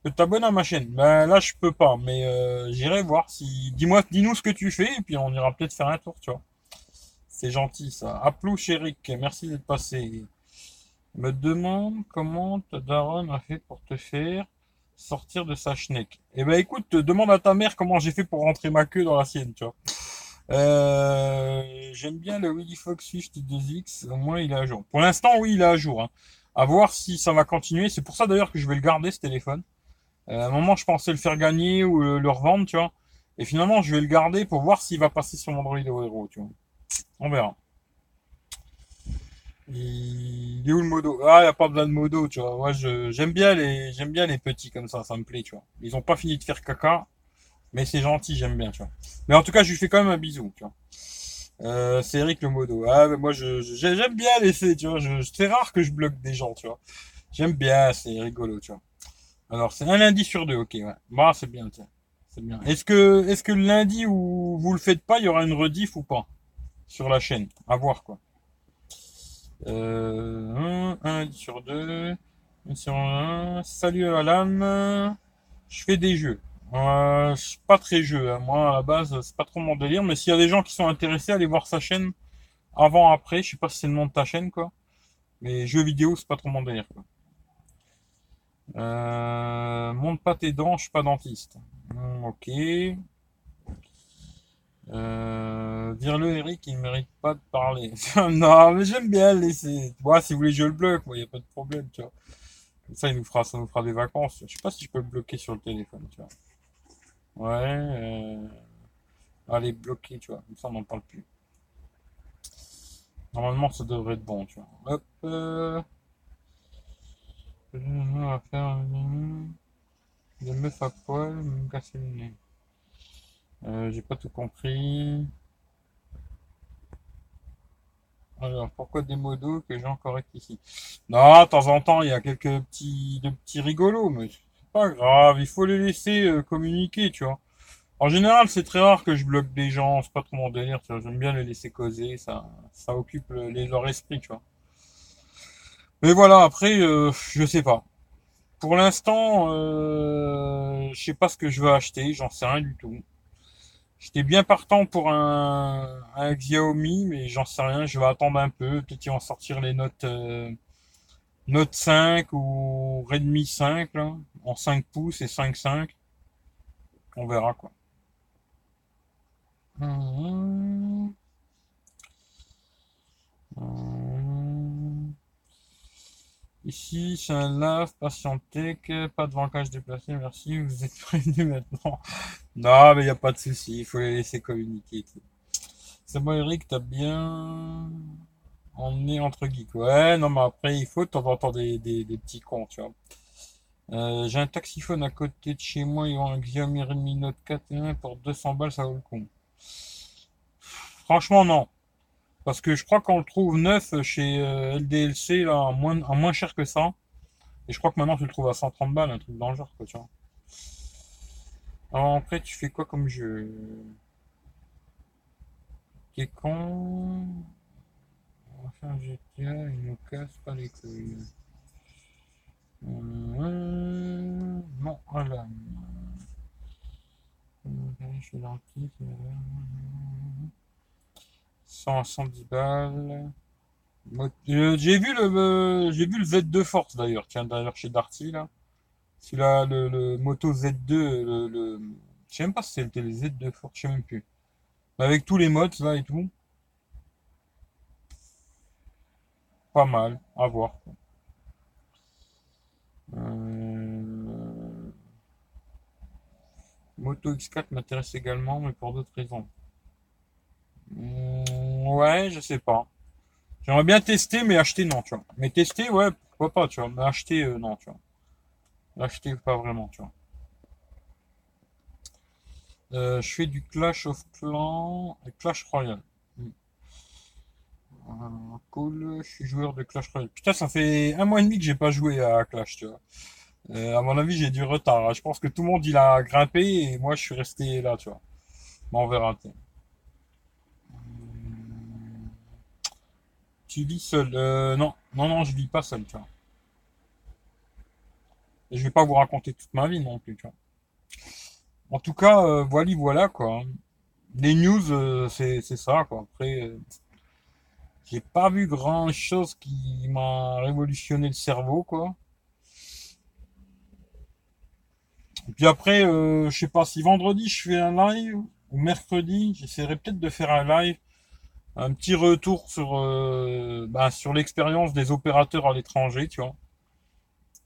Euh, t'abonnes à ma chaîne. Ben là je peux pas, mais euh, j'irai voir si. Dis-moi, dis-nous ce que tu fais et puis on ira peut-être faire un tour, tu vois. C'est gentil ça. Aplou Eric, merci d'être passé me demande comment ta a fait pour te faire sortir de sa schneck. Eh ben écoute, demande à ta mère comment j'ai fait pour rentrer ma queue dans la sienne, tu vois. Euh, J'aime bien le Willy Fox Swift 2X, au moins il est à jour. Pour l'instant, oui, il est à jour. Hein. À voir si ça va continuer. C'est pour ça d'ailleurs que je vais le garder ce téléphone. Euh, à un moment, je pensais le faire gagner ou le, revendre, tu vois. Et finalement, je vais le garder pour voir s'il va passer sur Android Hero, tu vois. On verra. Il est où le modo? Ah, il n'y a pas besoin de modo, tu vois. Moi, je, j'aime bien les, j'aime bien les petits comme ça, ça me plaît, tu vois. Ils ont pas fini de faire caca, mais c'est gentil, j'aime bien, tu vois. Mais en tout cas, je lui fais quand même un bisou, tu vois. Euh, c'est Eric le modo. Ah, mais moi, je, j'aime bien laisser, tu vois. C'est rare que je bloque des gens, tu vois. J'aime bien, c'est rigolo, tu vois. Alors, c'est un lundi sur deux, ok. Bah, c'est bien. C'est bien. Est-ce que, est-ce que le lundi où vous le faites pas, il y aura une rediff ou pas? Sur la chaîne. À voir, quoi. Euh, un, un lundi sur deux. Sur un. Salut Alan. Je fais des jeux. Euh, je suis pas très jeu. hein. Moi, à la base, c'est pas trop mon délire. Mais s'il y a des gens qui sont intéressés, allez voir sa chaîne avant, après. Je sais pas si c'est le nom de ta chaîne, quoi. Mais jeux vidéo, c'est pas trop mon délire, quoi. Euh, monte pas tes dents, je suis pas dentiste. Ok. Euh, dire-le, Eric, il mérite pas de parler. Non, mais j'aime bien laisser. Moi, si vous voulez, je le bloque, moi, y a pas de problème, tu vois. Ça, il nous fera, ça nous fera des vacances. Je sais pas si je peux le bloquer sur le téléphone, tu vois. Ouais, euh... allez, bloquer, tu vois. Comme ça, on n'en parle plus. Normalement, ça devrait être bon, tu vois. Hop, euh... on va faire des meufs à poil, me casser le nez. Euh, j'ai pas tout compris. Alors, pourquoi des modos que j'ai encore ici? Non, de temps en temps, il y a quelques petits, petits rigolos, mais c'est pas grave, il faut les laisser euh, communiquer, tu vois. En général, c'est très rare que je bloque des gens, c'est pas trop mon délire. J'aime bien les laisser causer, ça, ça occupe leur esprit, tu vois. Mais voilà, après, euh, je sais pas. Pour l'instant, euh, je sais pas ce que je vais acheter, j'en sais rien du tout. J'étais bien partant pour un, Xiaomi, mais j'en sais rien, je vais attendre un peu. Peut-être qu'ils vont sortir les notes euh, Note 5 ou Redmi 5 là, en 5 pouces et 5.5. On verra quoi. Mhm. Mhm. Ici, c'est un lave, patientec, pas de vancage déplacé, merci, vous êtes prévenu maintenant. Non, mais il n'y a pas de souci, il faut les laisser communiquer. C'est bon, Eric, t'as bien emmené entre geeks. Ouais, non, mais après, il faut de des, des, petits cons, tu vois. Euh, j'ai un taxiphone à côté de chez moi, ils ont un Xiaomi Redmi Note 4 et un pour 200 balles, ça vaut le coup. Franchement, non. Parce que je crois qu'on le trouve neuf chez euh, LDLC, là, moins, moins cher que ça. Et je crois que maintenant, tu le trouves à 130 balles, un truc dans le genre, quoi, tu vois. Alors, après, tu fais quoi comme jeu? T'es con? On va faire GTA, il nous casse pas les couilles. Hum, non, voilà. Hum, Je suis. 100, 110 balles. Euh, J'ai vu le, euh, j'ai vu le Z2 Force d'ailleurs. Tiens, d'ailleurs chez Darty là. Celui-là, le, le Moto Z2, le, le... je sais même pas si c'était le Z2 Force, je sais même plus. Avec tous les modes là et tout, pas mal, à voir. Euh, Moto X4 m'intéresse également, mais pour d'autres raisons. Ouais, je sais pas. J'aimerais bien tester, mais acheter non, tu vois. Mais tester, ouais, pourquoi pas, tu vois. Mais acheter, euh, non, tu vois. Acheter, pas vraiment, tu vois. Euh, je fais du Clash of Clans et Clash Royale. Hmm. Euh, cool, je suis joueur de Clash Royale. Putain, ça fait un mois et demi que j'ai pas joué à Clash, tu vois. À mon avis, j'ai du retard. hein. Je pense que tout le monde il a grimpé et moi je suis resté là, tu vois. Mais on verra. tu sais. Hmm. Tu vis seul? Euh, non, non, non, je vis pas seul, tu vois. Et je vais pas vous raconter toute ma vie non plus, tu vois. En tout cas, euh, voilà, voilà quoi. Les news, euh, c'est ça quoi. Après, euh, j'ai pas vu grand-chose qui m'a révolutionné le cerveau quoi. Puis après, je sais pas si vendredi je fais un live ou mercredi, j'essaierai peut-être de faire un live, un petit retour sur euh, bah, sur l'expérience des opérateurs à l'étranger, tu vois.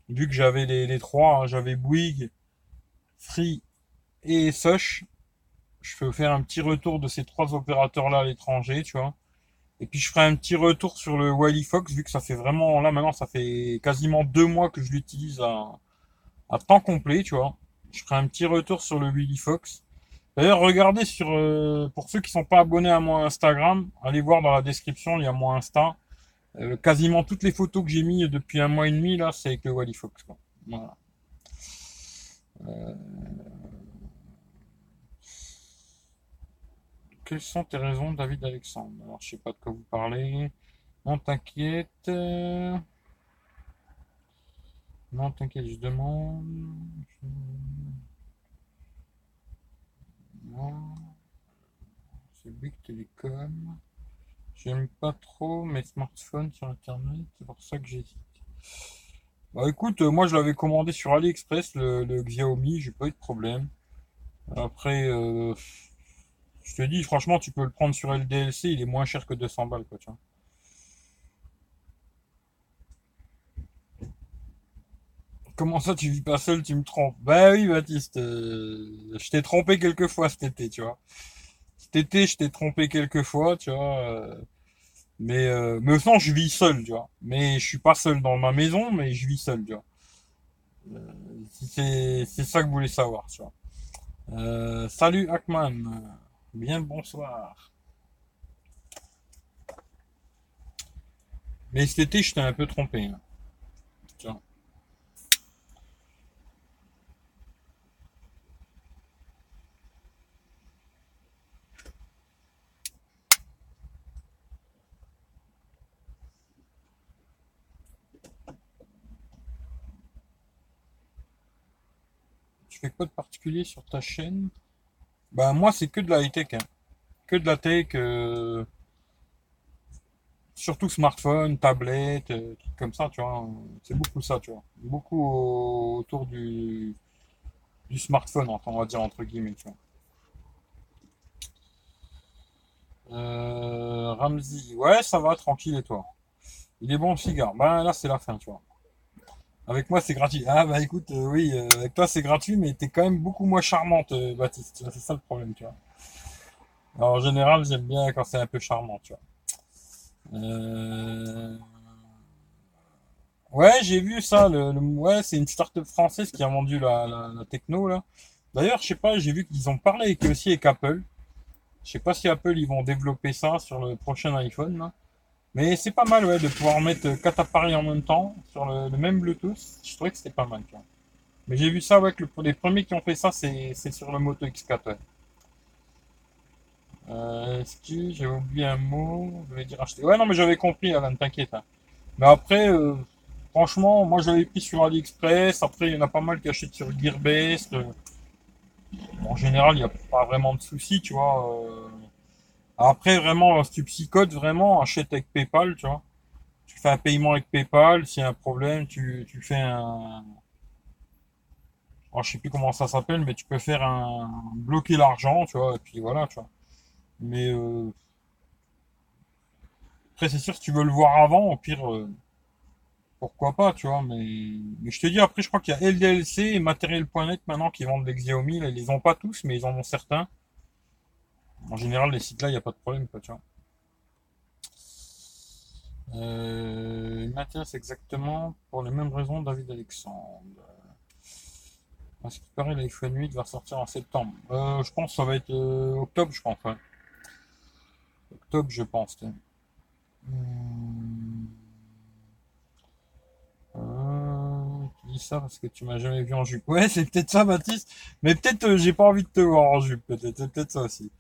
Vu que j'avais les, trois, hein, j'avais Bouygues, Free et Soch. Je peux faire un petit retour de ces trois opérateurs-là à l'étranger, tu vois. Et puis je ferai un petit retour sur le Wily Fox, vu que ça fait vraiment, là maintenant, ça fait quasiment deux mois que je l'utilise à, à temps complet, tu vois. Je ferai un petit retour sur le Willy Fox. D'ailleurs, regardez sur, euh, pour ceux qui sont pas abonnés à mon Instagram, allez voir dans la description, il y a mon Insta. Euh, quasiment toutes les photos que j'ai mis depuis un mois et demi, là, c'est avec le Wally Fox. Voilà. Euh, Quelles sont tes raisons, David Alexandre? Alors, je sais pas de quoi vous parlez. Non, t'inquiète. Non, t'inquiète, je demande. Non. C'est Big Telecom. J'aime pas trop mes smartphones sur Internet, c'est pour ça que j'hésite. Bah écoute, euh, moi je l'avais commandé sur AliExpress, le, le Xiaomi, j'ai pas eu de problème. Après, euh, je te dis, franchement, tu peux le prendre sur LDLC, il est moins cher que 200 balles, quoi, tu vois. Comment ça, tu vis pas seul, tu me trompes? Bah oui, Baptiste, euh, je t'ai trompé quelques fois cet été, tu vois. Cet été, je t'ai trompé quelques fois, tu vois. euh, mais euh, maintenant, je vis seul, tu vois. Mais je suis pas seul dans ma maison, mais je vis seul, tu vois. Euh, c'est ça que vous voulez savoir, tu vois. Euh, salut Hackman, bien bonsoir. Mais cet été, je t'ai un peu trompé, hein, tu vois. Tu fais quoi de particulier sur ta chaîne? Bah moi, c'est que de la high-tech, hein. Que de la tech, euh, surtout smartphone, tablette, euh, comme ça, tu vois. C'est beaucoup ça, tu vois. Beaucoup au- autour du, du smartphone, on va dire entre guillemets, tu vois. Euh, Ramsey, ouais, ça va, tranquille, et toi? Il est bon le cigare. Ben là, c'est la fin, tu vois. Avec moi, c'est gratuit. Ah bah écoute, euh, oui, euh, avec toi, c'est gratuit, mais t'es quand même beaucoup moins charmante, euh, Baptiste. C'est ça le problème, tu vois. Alors, en général, j'aime bien quand c'est un peu charmant, tu vois. Ouais, j'ai vu ça. Le, Ouais, c'est une start-up française qui a vendu la, techno, là. D'ailleurs, je sais pas, j'ai vu qu'ils ont parlé aussi avec Apple. Je sais pas si Apple, ils vont développer ça sur le prochain iPhone, là. Mais c'est pas mal, ouais, de pouvoir mettre quatre appareils en même temps sur le, même Bluetooth. Je trouvais que c'était pas mal, tu vois. Mais j'ai vu ça, ouais, que le- les premiers qui ont fait ça, c'est sur le Moto X4, ouais. Euh, est-ce que j'avais oublié un mot? Je dire acheter. Ouais, non, mais j'avais compris, Alan, t'inquiète. hein. Mais après, euh, franchement, moi je l'avais pris sur AliExpress. Après, il y en a pas mal qui achètent sur Gearbest. Euh, en général, il n'y a pas vraiment de soucis, tu vois. Après, vraiment, si tu psychotes, vraiment, achète avec PayPal, tu vois. Tu fais un paiement avec PayPal. S'il y a un problème, tu, tu fais un. Oh, je sais plus comment ça s'appelle, mais tu peux faire un. bloquer l'argent, tu vois. Et puis voilà, tu vois. Mais euh, après, c'est sûr, si tu veux le voir avant, au pire. euh, Pourquoi pas, tu vois, mais, mais je te dis, après, je crois qu'il y a LDLC et Matériel.net maintenant qui vendent des Xiaomi. Là, ils les ont pas tous, mais ils en ont certains. En général, les sites là, il n'y a pas de problème, quoi, tu vois. Euh, il m'intéresse exactement pour les mêmes raisons, David Alexandre. À ce qui paraît, l'iPhone 8 va sortir en septembre. Euh, je pense que ça va être euh, octobre, je pense. Octobre, je pense. Hmm. Euh, tu dis ça parce que tu m'as jamais vu en jupe. Ouais, c'est peut-être ça, Baptiste. Mais peut-être j'ai pas envie de te voir en jupe. Peut-être, c'est peut-être ça aussi.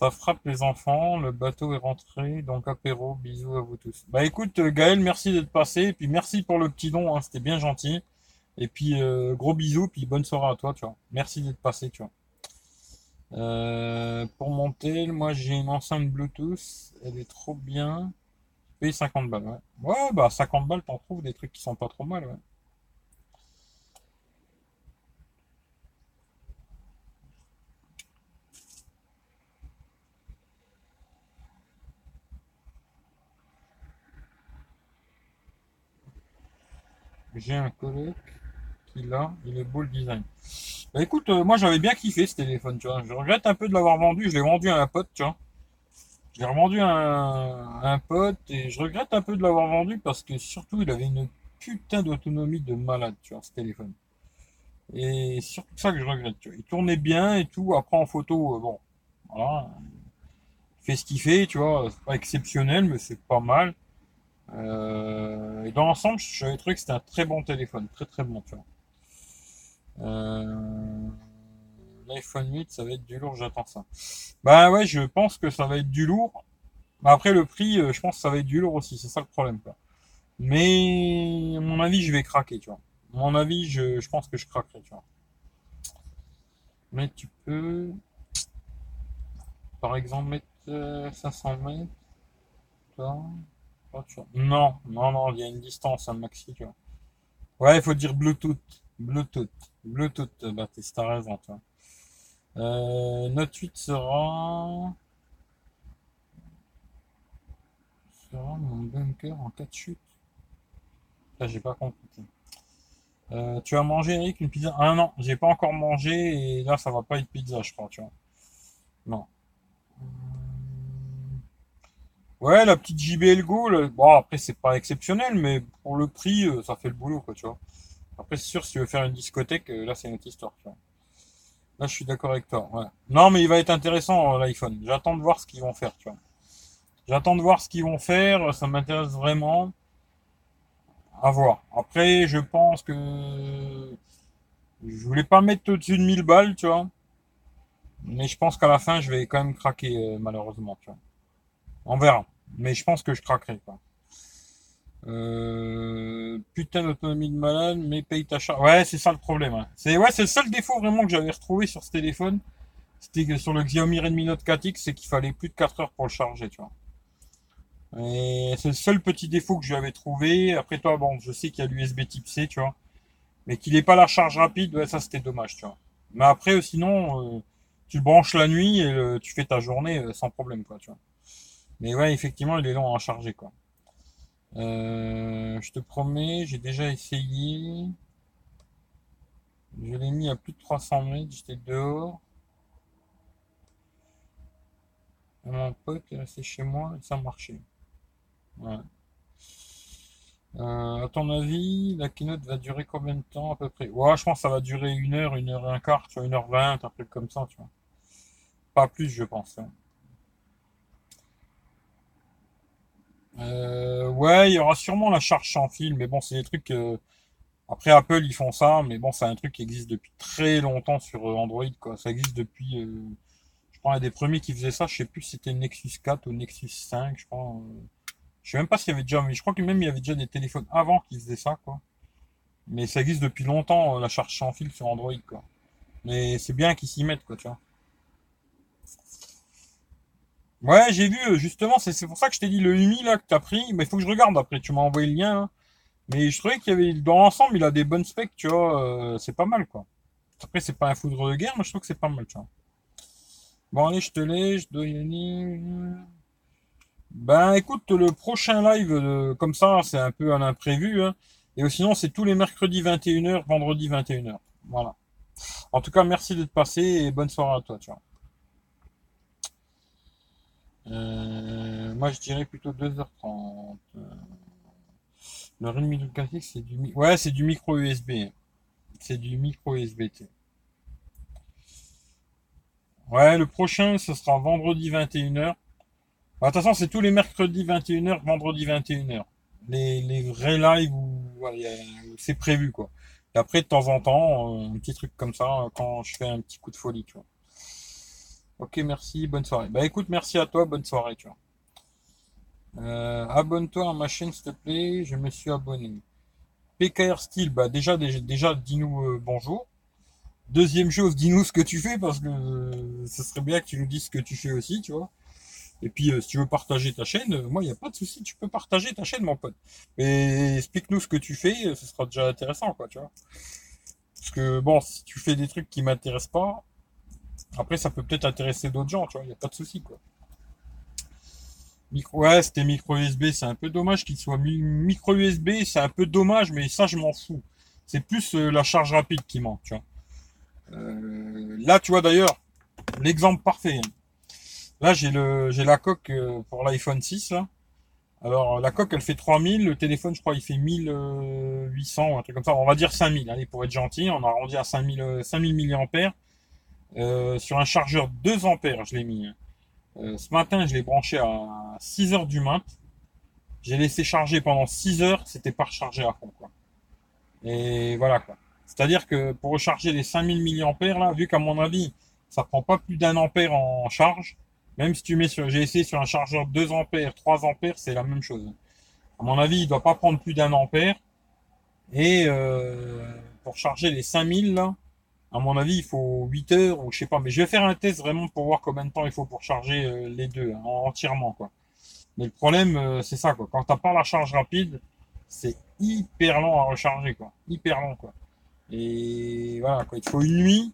Ça frappe les enfants. Le bateau est rentré. Donc apéro. Bisous à vous tous. Bah écoute, euh, Gaël, merci d'être passé. Et puis merci pour le petit don. hein, C'était bien gentil. Et puis euh, gros bisous. Puis bonne soirée à toi. Tu vois. Merci d'être passé. Tu vois. Euh, pour monter, moi j'ai une enceinte Bluetooth. Elle est trop bien. Paye 50 balles. Ouais. Ouais, bah 50 balles, t'en trouves des trucs qui sont pas trop mal. Ouais. J'ai un coloc qui l'a, il est beau le design. Bah écoute, euh, moi j'avais bien kiffé ce téléphone, tu vois. Je regrette un peu de l'avoir vendu, je l'ai vendu à un pote, tu vois. Je l'ai revendu à un, pote et je regrette un peu de l'avoir vendu parce que surtout il avait une putain d'autonomie de malade, tu vois, ce téléphone. Et surtout ça que je regrette, tu vois. Il tournait bien et tout, après en photo, euh, bon, voilà. Il fait ce qu'il fait, tu vois, c'est pas exceptionnel, mais c'est pas mal. Euh, et dans l'ensemble, j'avais trouvé que c'était un très bon téléphone, très très bon, tu vois. Euh, L'iPhone 8, ça va être du lourd, j'attends ça. Bah ouais, je pense que ça va être du lourd. Après, le prix, euh, je pense que ça va être du lourd aussi, c'est ça le problème, quoi. Mais, à mon avis, je vais craquer, tu vois. À mon avis, je, je pense que je craquerai, tu vois. Mais tu peux, par exemple, mettre euh, 500 mètres. Non, non, non, il y a une distance, un maxi, tu vois. Ouais, il faut dire Bluetooth. Bluetooth. Bluetooth, bah, t'es- t'as raison, tu vois. Euh, Note 8 sera, sera mon bunker en cas de chute. Là, j'ai pas compris. Euh, tu as mangé, Eric, une pizza? Ah non, j'ai pas encore mangé et là, ça va pas être pizza, je crois, tu vois. Non. Ouais, la petite JBL Go, bon, après, c'est pas exceptionnel, mais pour le prix, euh, ça fait le boulot, quoi, tu vois. Après, c'est sûr, si tu veux faire une discothèque, euh, là, c'est une autre histoire, tu vois. Là, je suis d'accord avec toi, ouais. Non, mais il va être intéressant, euh, l'iPhone. J'attends de voir ce qu'ils vont faire, tu vois. J'attends de voir ce qu'ils vont faire, ça m'intéresse vraiment. À voir. Après, je pense que je voulais pas mettre au-dessus de 1000 balles, tu vois. Mais je pense qu'à la fin, je vais quand même craquer, malheureusement, tu vois. On verra. Mais je pense que je craquerai, quoi. Euh, putain d'autonomie de malade, mais paye ta charge. Ouais, c'est ça le problème. hein. C'est ouais, c'est le seul défaut vraiment que j'avais retrouvé sur ce téléphone. C'était que sur le Xiaomi Redmi Note 4X, c'est qu'il fallait plus de 4 heures pour le charger, tu vois. Et c'est le seul petit défaut que je lui avais trouvé. Après toi, bon, je sais qu'il y a l'USB type C, tu vois. Mais qu'il n'ait pas la charge rapide, ouais, ça c'était dommage, tu vois. Mais après, sinon, euh, tu le branches la nuit et euh, tu fais ta journée euh, sans problème, quoi, tu vois. Mais ouais, effectivement, il est long à charger, quoi. Euh, je te promets, j'ai déjà essayé. Je l'ai mis à plus de 300 mètres, j'étais dehors. Mon pote est resté chez moi et ça marchait. Ouais. Euh, à ton avis, la keynote va durer combien de temps à peu près? Ouais, je pense que ça va durer une heure, une heure et un quart, une heure vingt, un truc comme ça, tu vois. Pas plus, je pense. hein. Euh, ouais, il y aura sûrement la charge sans fil, mais bon, c'est des trucs. euh, Après Apple, ils font ça, mais bon, c'est un truc qui existe depuis très longtemps sur euh, Android, quoi. Ça existe depuis. euh, Je crois un des premiers qui faisait ça, je sais plus si c'était Nexus 4 ou Nexus 5, je crois. euh, Je sais même pas s'il y avait déjà, mais je crois que même il y avait déjà des téléphones avant qui faisaient ça, quoi. Mais ça existe depuis longtemps, la charge sans fil sur Android, quoi. Mais c'est bien qu'ils s'y mettent, quoi, tu vois. Ouais, j'ai vu, euh, justement, c'est pour ça que je t'ai dit le Umi, là, que t'as pris, mais il faut que je regarde après, tu m'as envoyé le lien, là. Mais je trouvais qu'il y avait, dans l'ensemble, il a des bonnes specs, tu vois, euh, c'est pas mal, quoi. Après, c'est pas un foudre de guerre, mais je trouve que c'est pas mal, tu vois. Bon, allez, je te laisse, je dois. Ben, écoute, le prochain live, euh, comme ça, c'est un peu à l'imprévu, hein. Et sinon, c'est tous les mercredis 21h, vendredi 21h. Voilà. En tout cas, merci d'être passé et bonne soirée à toi, tu vois. Euh, moi, je dirais plutôt 2h30. Euh, Le Redmi Note 4X, c'est du, ouais, c'est du micro USB. C'est du micro USB. Ouais, le prochain, ce sera vendredi 21h. Bah, de toute façon, c'est tous les mercredis 21h, vendredi 21h. Les, les vrais lives où, où c'est prévu, quoi. Après, de temps en temps, euh, un petit truc comme ça, euh, quand je fais un petit coup de folie, tu vois. Ok, merci, bonne soirée. Bah écoute, merci à toi, bonne soirée, tu vois. Euh, abonne-toi à ma chaîne, s'il te plaît, je me suis abonné. PKR Style, bah déjà, déjà, déjà dis-nous euh, bonjour. Deuxième chose, dis-nous ce que tu fais, parce que euh, ce serait bien que tu nous dises ce que tu fais aussi, tu vois. Et puis, euh, si tu veux partager ta chaîne, moi, il n'y a pas de souci, tu peux partager ta chaîne, mon pote. Mais explique-nous ce que tu fais, ce sera déjà intéressant, quoi, tu vois. Parce que, bon, si tu fais des trucs qui m'intéressent pas, après, ça peut peut-être intéresser d'autres gens, tu vois, il n'y a pas de souci, quoi. Micro, ouais, c'était micro USB, c'est un peu dommage qu'il soit mi- micro USB, c'est un peu dommage, mais ça, je m'en fous. C'est plus euh, la charge rapide qui manque. Euh, là, tu vois, d'ailleurs, l'exemple parfait. hein. Là, j'ai le, j'ai la coque euh, pour l'iPhone 6, là. Alors, la coque, elle fait 3000. Le téléphone, je crois, il fait 1800 ou un truc comme ça. On va dire 5000. Allez, pour être gentil, on a arrondi à 5000, 5000 mAh. Euh, sur un chargeur 2 ampères, je l'ai mis. Euh, ce matin, je l'ai branché à 6 heures du mat. J'ai laissé charger pendant 6 heures. C'était pas rechargé à fond, quoi. Et voilà, quoi. C'est-à-dire que pour recharger les 5000 mAh, là, vu qu'à mon avis, ça prend pas plus d'un ampère en charge, même si tu mets sur, j'ai essayé sur un chargeur 2 ampères, 3 ampères, c'est la même chose. À mon avis, il doit pas prendre plus d'un ampère. Et euh, pour charger les 5000 là, à mon avis, il faut 8 heures ou je sais pas. Mais je vais faire un test vraiment pour voir combien de temps il faut pour charger euh, les deux hein, entièrement quoi. Mais le problème, euh, c'est ça quoi. Quand t'as pas la charge rapide, c'est hyper lent à recharger quoi. Hyper lent quoi. Et voilà quoi. Il faut une nuit.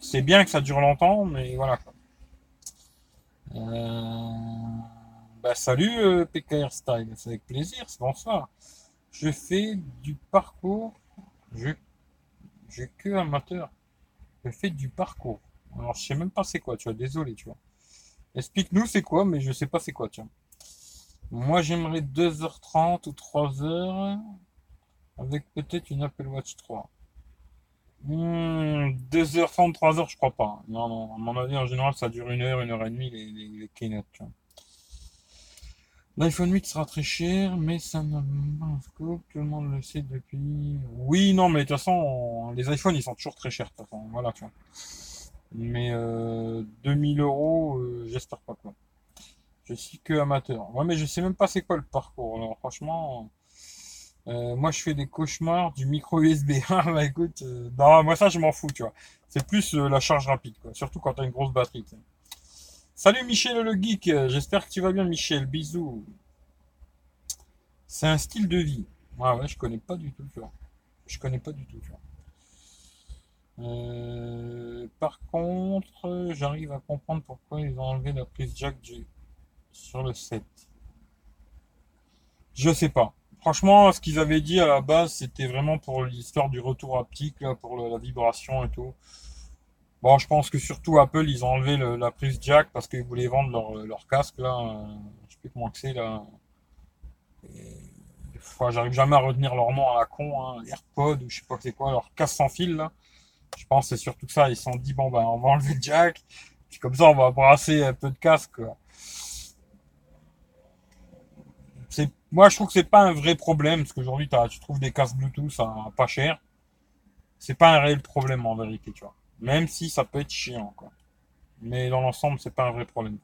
C'est bien que ça dure longtemps, mais voilà quoi. Euh, bah salut PKR Style, c'est avec plaisir, bonsoir. Je fais du parcours, j'ai que amateur. Je fais du parcours. Alors je sais même pas c'est quoi, tu vois, désolé, tu vois. Explique-nous c'est quoi, mais je sais pas c'est quoi, tu vois. Moi j'aimerais 2h30 ou 3h avec peut-être une Apple Watch 3. 2h30, 3h, je crois pas. Non, non, à mon avis, en général, ça dure une heure, une heure et demie, les, les, les keynotes. L'iPhone 8 sera très cher, mais ça scope, tout le monde le sait depuis. Oui, non, mais de toute façon, les iPhones, ils sont toujours très chers, de toute façon. Voilà. Mais euh, 2000 euros, euh, j'espère pas, quoi. Je suis que amateur. Ouais, mais je sais même pas c'est quoi le parcours. Alors, franchement. Euh, moi, je fais des cauchemars du micro USB. Ah, bah écoute, euh, moi ça, je m'en fous, tu vois. C'est plus euh, la charge rapide, quoi. Surtout quand t'as une grosse batterie. Salut Michel le geek. J'espère que tu vas bien, Michel. Bisous. C'est un style de vie. Ah ouais, je connais pas du tout, tu vois. Je connais pas du tout, tu vois. par contre, j'arrive à comprendre pourquoi ils ont enlevé la prise jack sur le 7. Je sais pas. Franchement, ce qu'ils avaient dit à la base, c'était vraiment pour l'histoire du retour haptique, là, pour la vibration et tout. Bon, je pense que surtout Apple, ils ont enlevé la prise jack parce qu'ils voulaient vendre leur, leur casque, là. Je sais plus comment c'est, là. J'arrive jamais à retenir leur nom à la con, hein, AirPod ou je sais pas c'est quoi, leur casque sans fil, là. Je pense que c'est surtout ça. Ils se sont dit, bon, ben, on va enlever le jack. Puis comme ça, on va brasser un peu de casque, quoi. moi, je trouve que c'est pas un vrai problème, parce qu'aujourd'hui, tu trouves des casques Bluetooth à pas cher. C'est pas un réel problème en vérité, tu vois. Même si ça peut être chiant, quoi. Mais dans l'ensemble, c'est pas un vrai problème.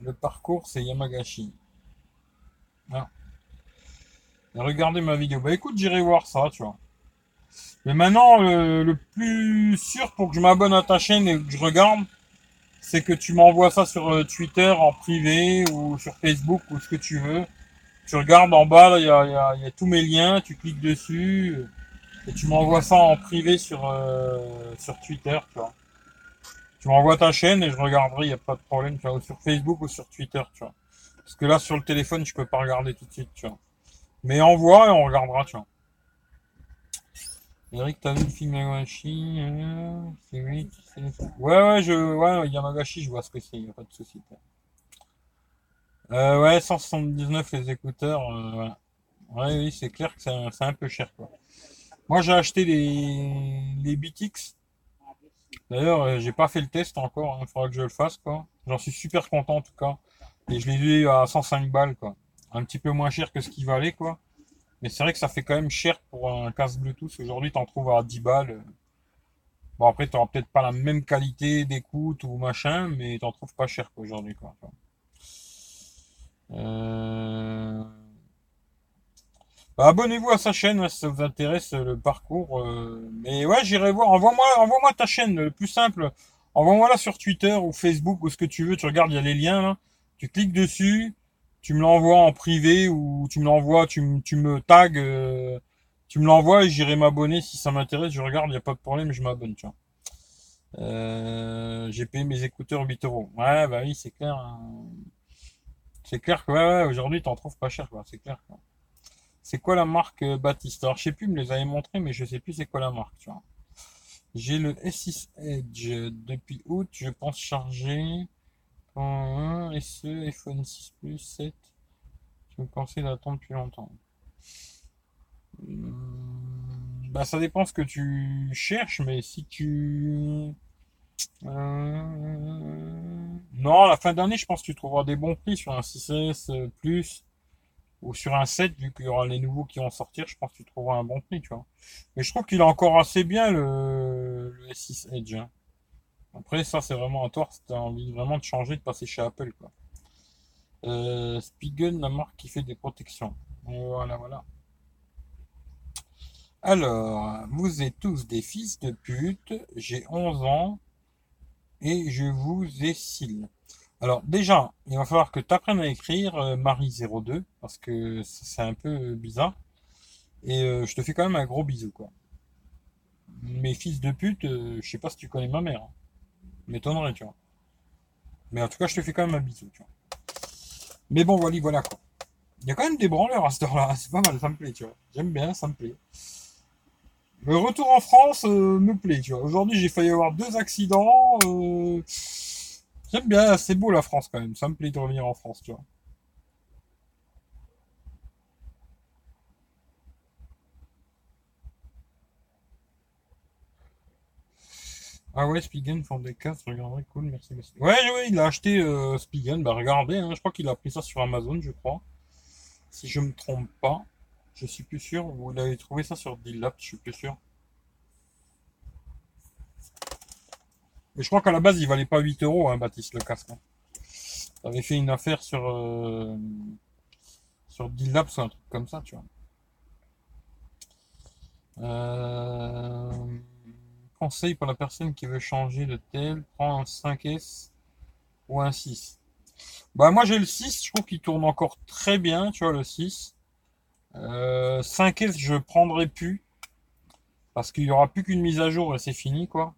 Le parcours, c'est Yamagashi. Ah. regardez ma vidéo. Bah écoute, j'irai voir ça, tu vois. Mais maintenant, le plus sûr pour que je m'abonne à ta chaîne et que je regarde, c'est que tu m'envoies ça sur euh, Twitter en privé ou sur Facebook ou ce que tu veux. Tu regardes en bas, il y a, tous mes liens, tu cliques dessus et tu m'envoies ça en privé sur, euh, sur Twitter, tu vois. Tu m'envoies ta chaîne et je regarderai, il n'y a pas de problème, tu vois, ou sur Facebook ou sur Twitter, tu vois. Parce que là, sur le téléphone, je peux pas regarder tout de suite, tu vois. Mais envoie et on regardera, tu vois. Eric, t'as vu le film Yamagashi euh, C'est Ouais, ouais, je, ouais, Yamagashi, je vois ce que c'est, y a pas de souci. Euh, ouais, 179 les écouteurs. Euh, ouais. oui, c'est clair que c'est un, peu cher, quoi. Moi, j'ai acheté les, les BTX. D'ailleurs, euh, j'ai pas fait le test encore, il hein, faudra que je le fasse, quoi. J'en suis super content, en tout cas. Et je l'ai eu à 105 balles, quoi. Un petit peu moins cher que ce qu'il valait, quoi. Mais c'est vrai que ça fait quand même cher pour un casque Bluetooth. Aujourd'hui, t'en trouves à 10 balles. Bon, après, t'auras peut-être pas la même qualité d'écoute ou machin, mais t'en trouves pas cher aujourd'hui, quoi. Euh, abonnez-vous à sa chaîne si ça vous intéresse le parcours. Euh, mais ouais, j'irai voir. Envoie-moi, envoie-moi ta chaîne, le plus simple. Envoie-moi là sur Twitter ou Facebook ou ce que tu veux. Tu regardes, il y a les liens là. Tu cliques dessus tu me l'envoies en privé ou tu me l'envoies, tu, me, tu me tags, euh, tu me l'envoies et j'irai m'abonner si ça m'intéresse. Je regarde, il n'y a pas de problème, je m'abonne, tu vois. Euh, j'ai payé mes écouteurs 8 euros. Ouais, bah oui, c'est clair. Hein. C'est clair que ouais, ouais aujourd'hui, t'en trouves pas cher, quoi. C'est clair. C'est quoi la marque euh, Baptiste Alors, je sais plus, me les avait montré, mais je sais plus c'est quoi la marque, tu vois. J'ai le S6 Edge depuis août, je pense charger en 1 SE, iPhone 6 Plus 7. Je me pensais d'attendre depuis longtemps. Hmm, bah ça dépend ce que tu cherches, mais si tu... Euh, non, la fin d'année, je pense que tu trouveras des bons prix sur un 6S Plus ou sur un 7, vu qu'il y aura les nouveaux qui vont sortir, je pense que tu trouveras un bon prix, tu vois. Mais je trouve qu'il est encore assez bien le, S6 Edge. Hein. Après, ça, c'est vraiment à toi si tu as envie vraiment de changer, de passer chez Apple, quoi. Euh, Spigen, la marque qui fait des protections. Voilà, voilà. Alors, vous êtes tous des fils de pute, j'ai 11 ans et je vous essile. Alors déjà, il va falloir que tu apprennes à écrire euh, Marie02 parce que c'est un peu bizarre. Et euh, je te fais quand même un gros bisou quoi. Mes fils de pute, euh, je sais pas si tu connais ma mère. Hein. M'étonnerait, tu vois. Mais en tout cas, je te fais quand même un bisou, tu vois. Mais bon, voilà, voilà quoi. Il y a quand même des branleurs à cette heure-là. C'est pas mal, ça me plaît, tu vois. J'aime bien, ça me plaît. Le retour en France euh, me plaît, tu vois. Aujourd'hui, j'ai failli avoir deux accidents. Euh, j'aime bien, c'est beau la France quand même. Ça me plaît de revenir en France, tu vois. Ah ouais, Spigen font des casques, regarderai, cool, merci, merci. Ouais, ouais, il a acheté euh, Spigen, bah regardez, hein, je crois qu'il a pris ça sur Amazon, je crois. Si je me trompe pas. Je suis plus sûr. Vous l'avez trouvé ça sur Deal je suis plus sûr. Mais je crois qu'à la base, il valait pas 8 euros, hein, Baptiste, le casque. Hein. T'avais fait une affaire sur, euh, sur Deal ou un truc comme ça, tu vois. Euh, conseil pour la personne qui veut changer de tel, prends un 5S ou un 6. Bah moi j'ai le 6, je trouve qu'il tourne encore très bien, tu vois, le 6. 5S, euh, je prendrai plus. Parce qu'il n'y aura plus qu'une mise à jour et c'est fini, quoi.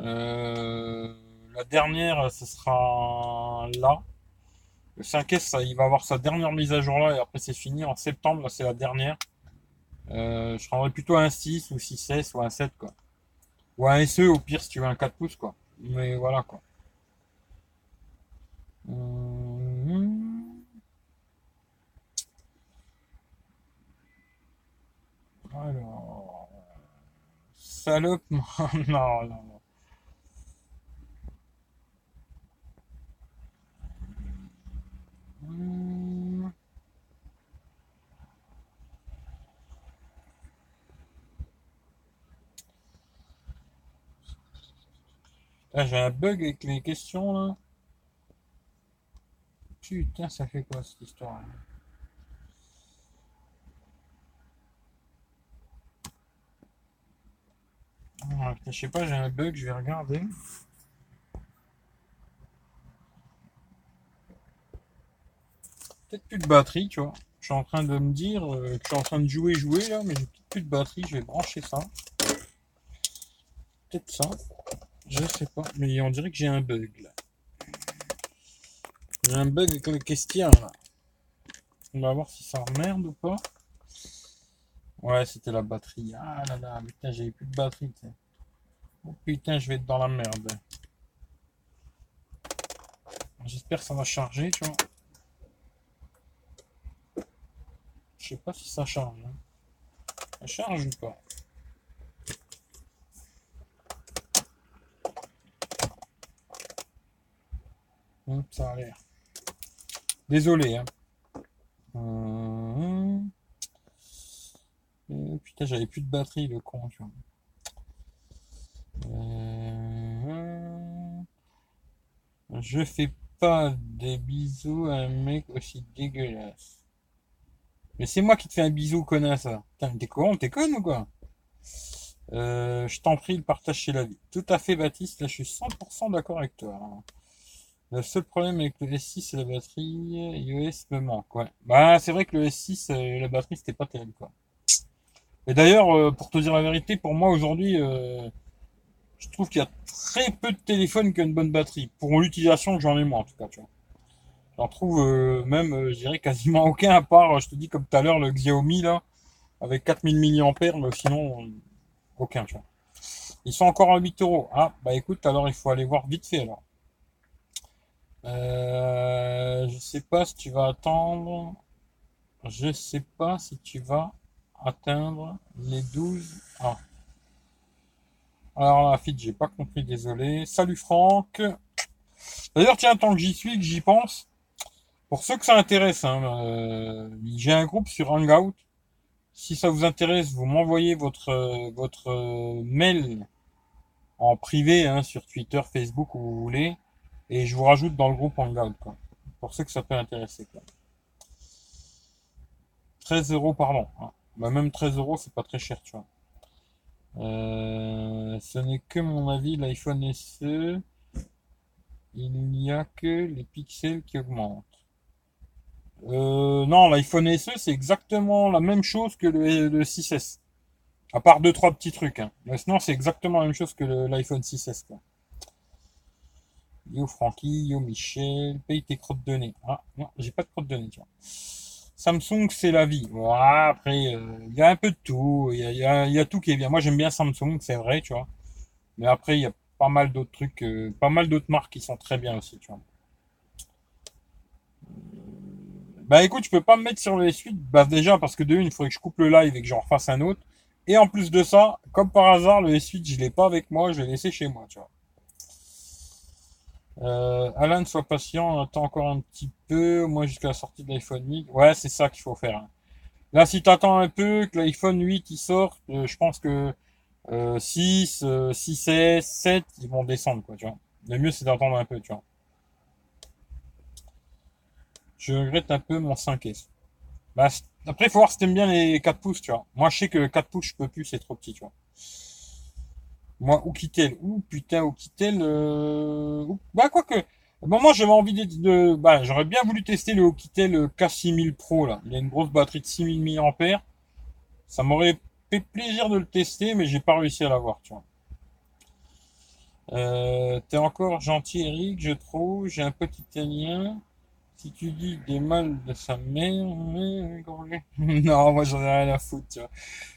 Euh, la dernière, ce sera là. Le 5S, ça, il va avoir sa dernière mise à jour là et après c'est fini. En septembre, c'est la dernière. Euh, je prendrai plutôt un 6 ou 6S ou un 7, quoi. Ou un SE au pire si tu veux un 4 pouces, quoi. Mais voilà, quoi. Alors. Salope. non, non, non. Hmm. Ah, j'ai un bug avec les questions là. Putain, ça fait quoi cette histoire je sais pas, j'ai un bug, je vais regarder. Peut-être plus de batterie, tu vois. Je suis en train de me dire euh, que je suis en train de jouer, jouer là, mais j'ai plus de batterie, je vais brancher ça. Peut-être ça. Je sais pas, mais on dirait que j'ai un bug là. J'ai un bug avec le questionnaire là. On va voir si ça emmerde ou pas. Ouais, c'était la batterie. Ah là là, putain, j'avais plus de batterie. Oh putain, je vais être dans la merde. J'espère que ça va charger, tu vois. Je sais pas si ça charge. Hein. Ça charge ou pas? Ça a l'air. Désolé. Hein. Hum. Euh, putain, j'avais plus de batterie, le con, tu vois. Euh, je fais pas des bisous à un mec aussi dégueulasse. Mais c'est moi qui te fais un bisou, connasse. T'es con, t'es conne ou quoi? Euh, Je t'en prie, le partage chez la vie. Tout à fait, Baptiste, là je suis 100% d'accord avec toi. Le seul problème avec le S6, c'est la batterie iOS me manque. Ouais. Bah, c'est vrai que le S6, euh, la batterie, c'était pas terrible, quoi. Et d'ailleurs, pour te dire la vérité, pour moi aujourd'hui, je trouve qu'il y a très peu de téléphones qui ont une bonne batterie. Pour l'utilisation que j'en ai moi, en tout cas, tu vois. J'en trouve euh, même, euh, je dirais, quasiment aucun, à part, je te dis, comme tout à l'heure, le Xiaomi, là, avec 4000 mAh, mais sinon, aucun, tu vois. Ils sont encore à 8 euros. Ah, bah écoute, alors il faut aller voir vite fait alors. Euh, je sais pas si tu vas attendre. Je sais pas si tu vas atteindre les 12. Ah. Alors la fille, j'ai pas compris, désolé. Salut Franck. D'ailleurs, tiens, tant que j'y suis, que j'y pense, pour ceux que ça intéresse, hein, euh, j'ai un groupe sur Hangout. Si ça vous intéresse, vous m'envoyez votre votre euh, mail en privé hein, sur Twitter, Facebook où vous voulez, et je vous rajoute dans le groupe Hangout. Quoi, pour ceux que ça peut intéresser. Quoi. 13 euros pardon. Hein. Bah, même 13 euros, c'est pas très cher, tu vois. Euh, ce n'est que mon avis, l'iPhone SE, il n'y a que les pixels qui augmentent. Euh, non, l'iPhone SE, c'est exactement la même chose que le, 6S. À part deux, trois petits trucs. Hein. Mais sinon, c'est exactement la même chose que l'iPhone 6S. Quoi. Yo Francky, yo Michel, paye tes crottes de nez. Ah, non, j'ai pas de crottes de nez, tu vois. Samsung, c'est la vie. après, euh, il y a un peu de tout. Il y a, tout qui est bien. Moi, j'aime bien Samsung, c'est vrai, tu vois. Mais après, il y a pas mal d'autres trucs, euh, pas mal d'autres marques qui sont très bien aussi, tu vois. Bah écoute, je peux pas me mettre sur les suites. Bah déjà, parce que de une, il faudrait que je coupe le live et que j'en refasse un autre. Et en plus de ça, comme par hasard, le S8, je l'ai pas avec moi, je l'ai laissé chez moi, tu vois. Euh, Alan, sois patient, attends encore un petit peu, moi jusqu'à la sortie de l'iPhone 8. Ouais, c'est ça qu'il faut faire. Hein. Là, si tu attends un peu que l'iPhone 8 il sorte, euh, je pense que euh, 6, 6S, 7, ils vont descendre, quoi, tu vois. Le mieux, c'est d'attendre un peu, tu vois. Je regrette un peu mon 5S. Bah, après, il faut voir si t'aimes bien les 4 pouces, tu vois. Moi, je sais que 4 pouces, je peux plus, c'est trop petit, tu vois. Moi, Oukitel. Ouh, putain, Oukitel. Euh... Bah, quoique. Bon, moi, j'avais envie de, Bah, j'aurais bien voulu tester le Oukitel K6000 Pro, là. Il a une grosse batterie de 6000 mAh. Ça m'aurait fait plaisir de le tester, mais j'ai pas réussi à l'avoir, tu vois. Euh, T'es encore gentil, Eric, je trouve. J'ai un petit italien. Si tu dis des mal de sa mère, non, moi j'en ai rien à foutre, tu vois.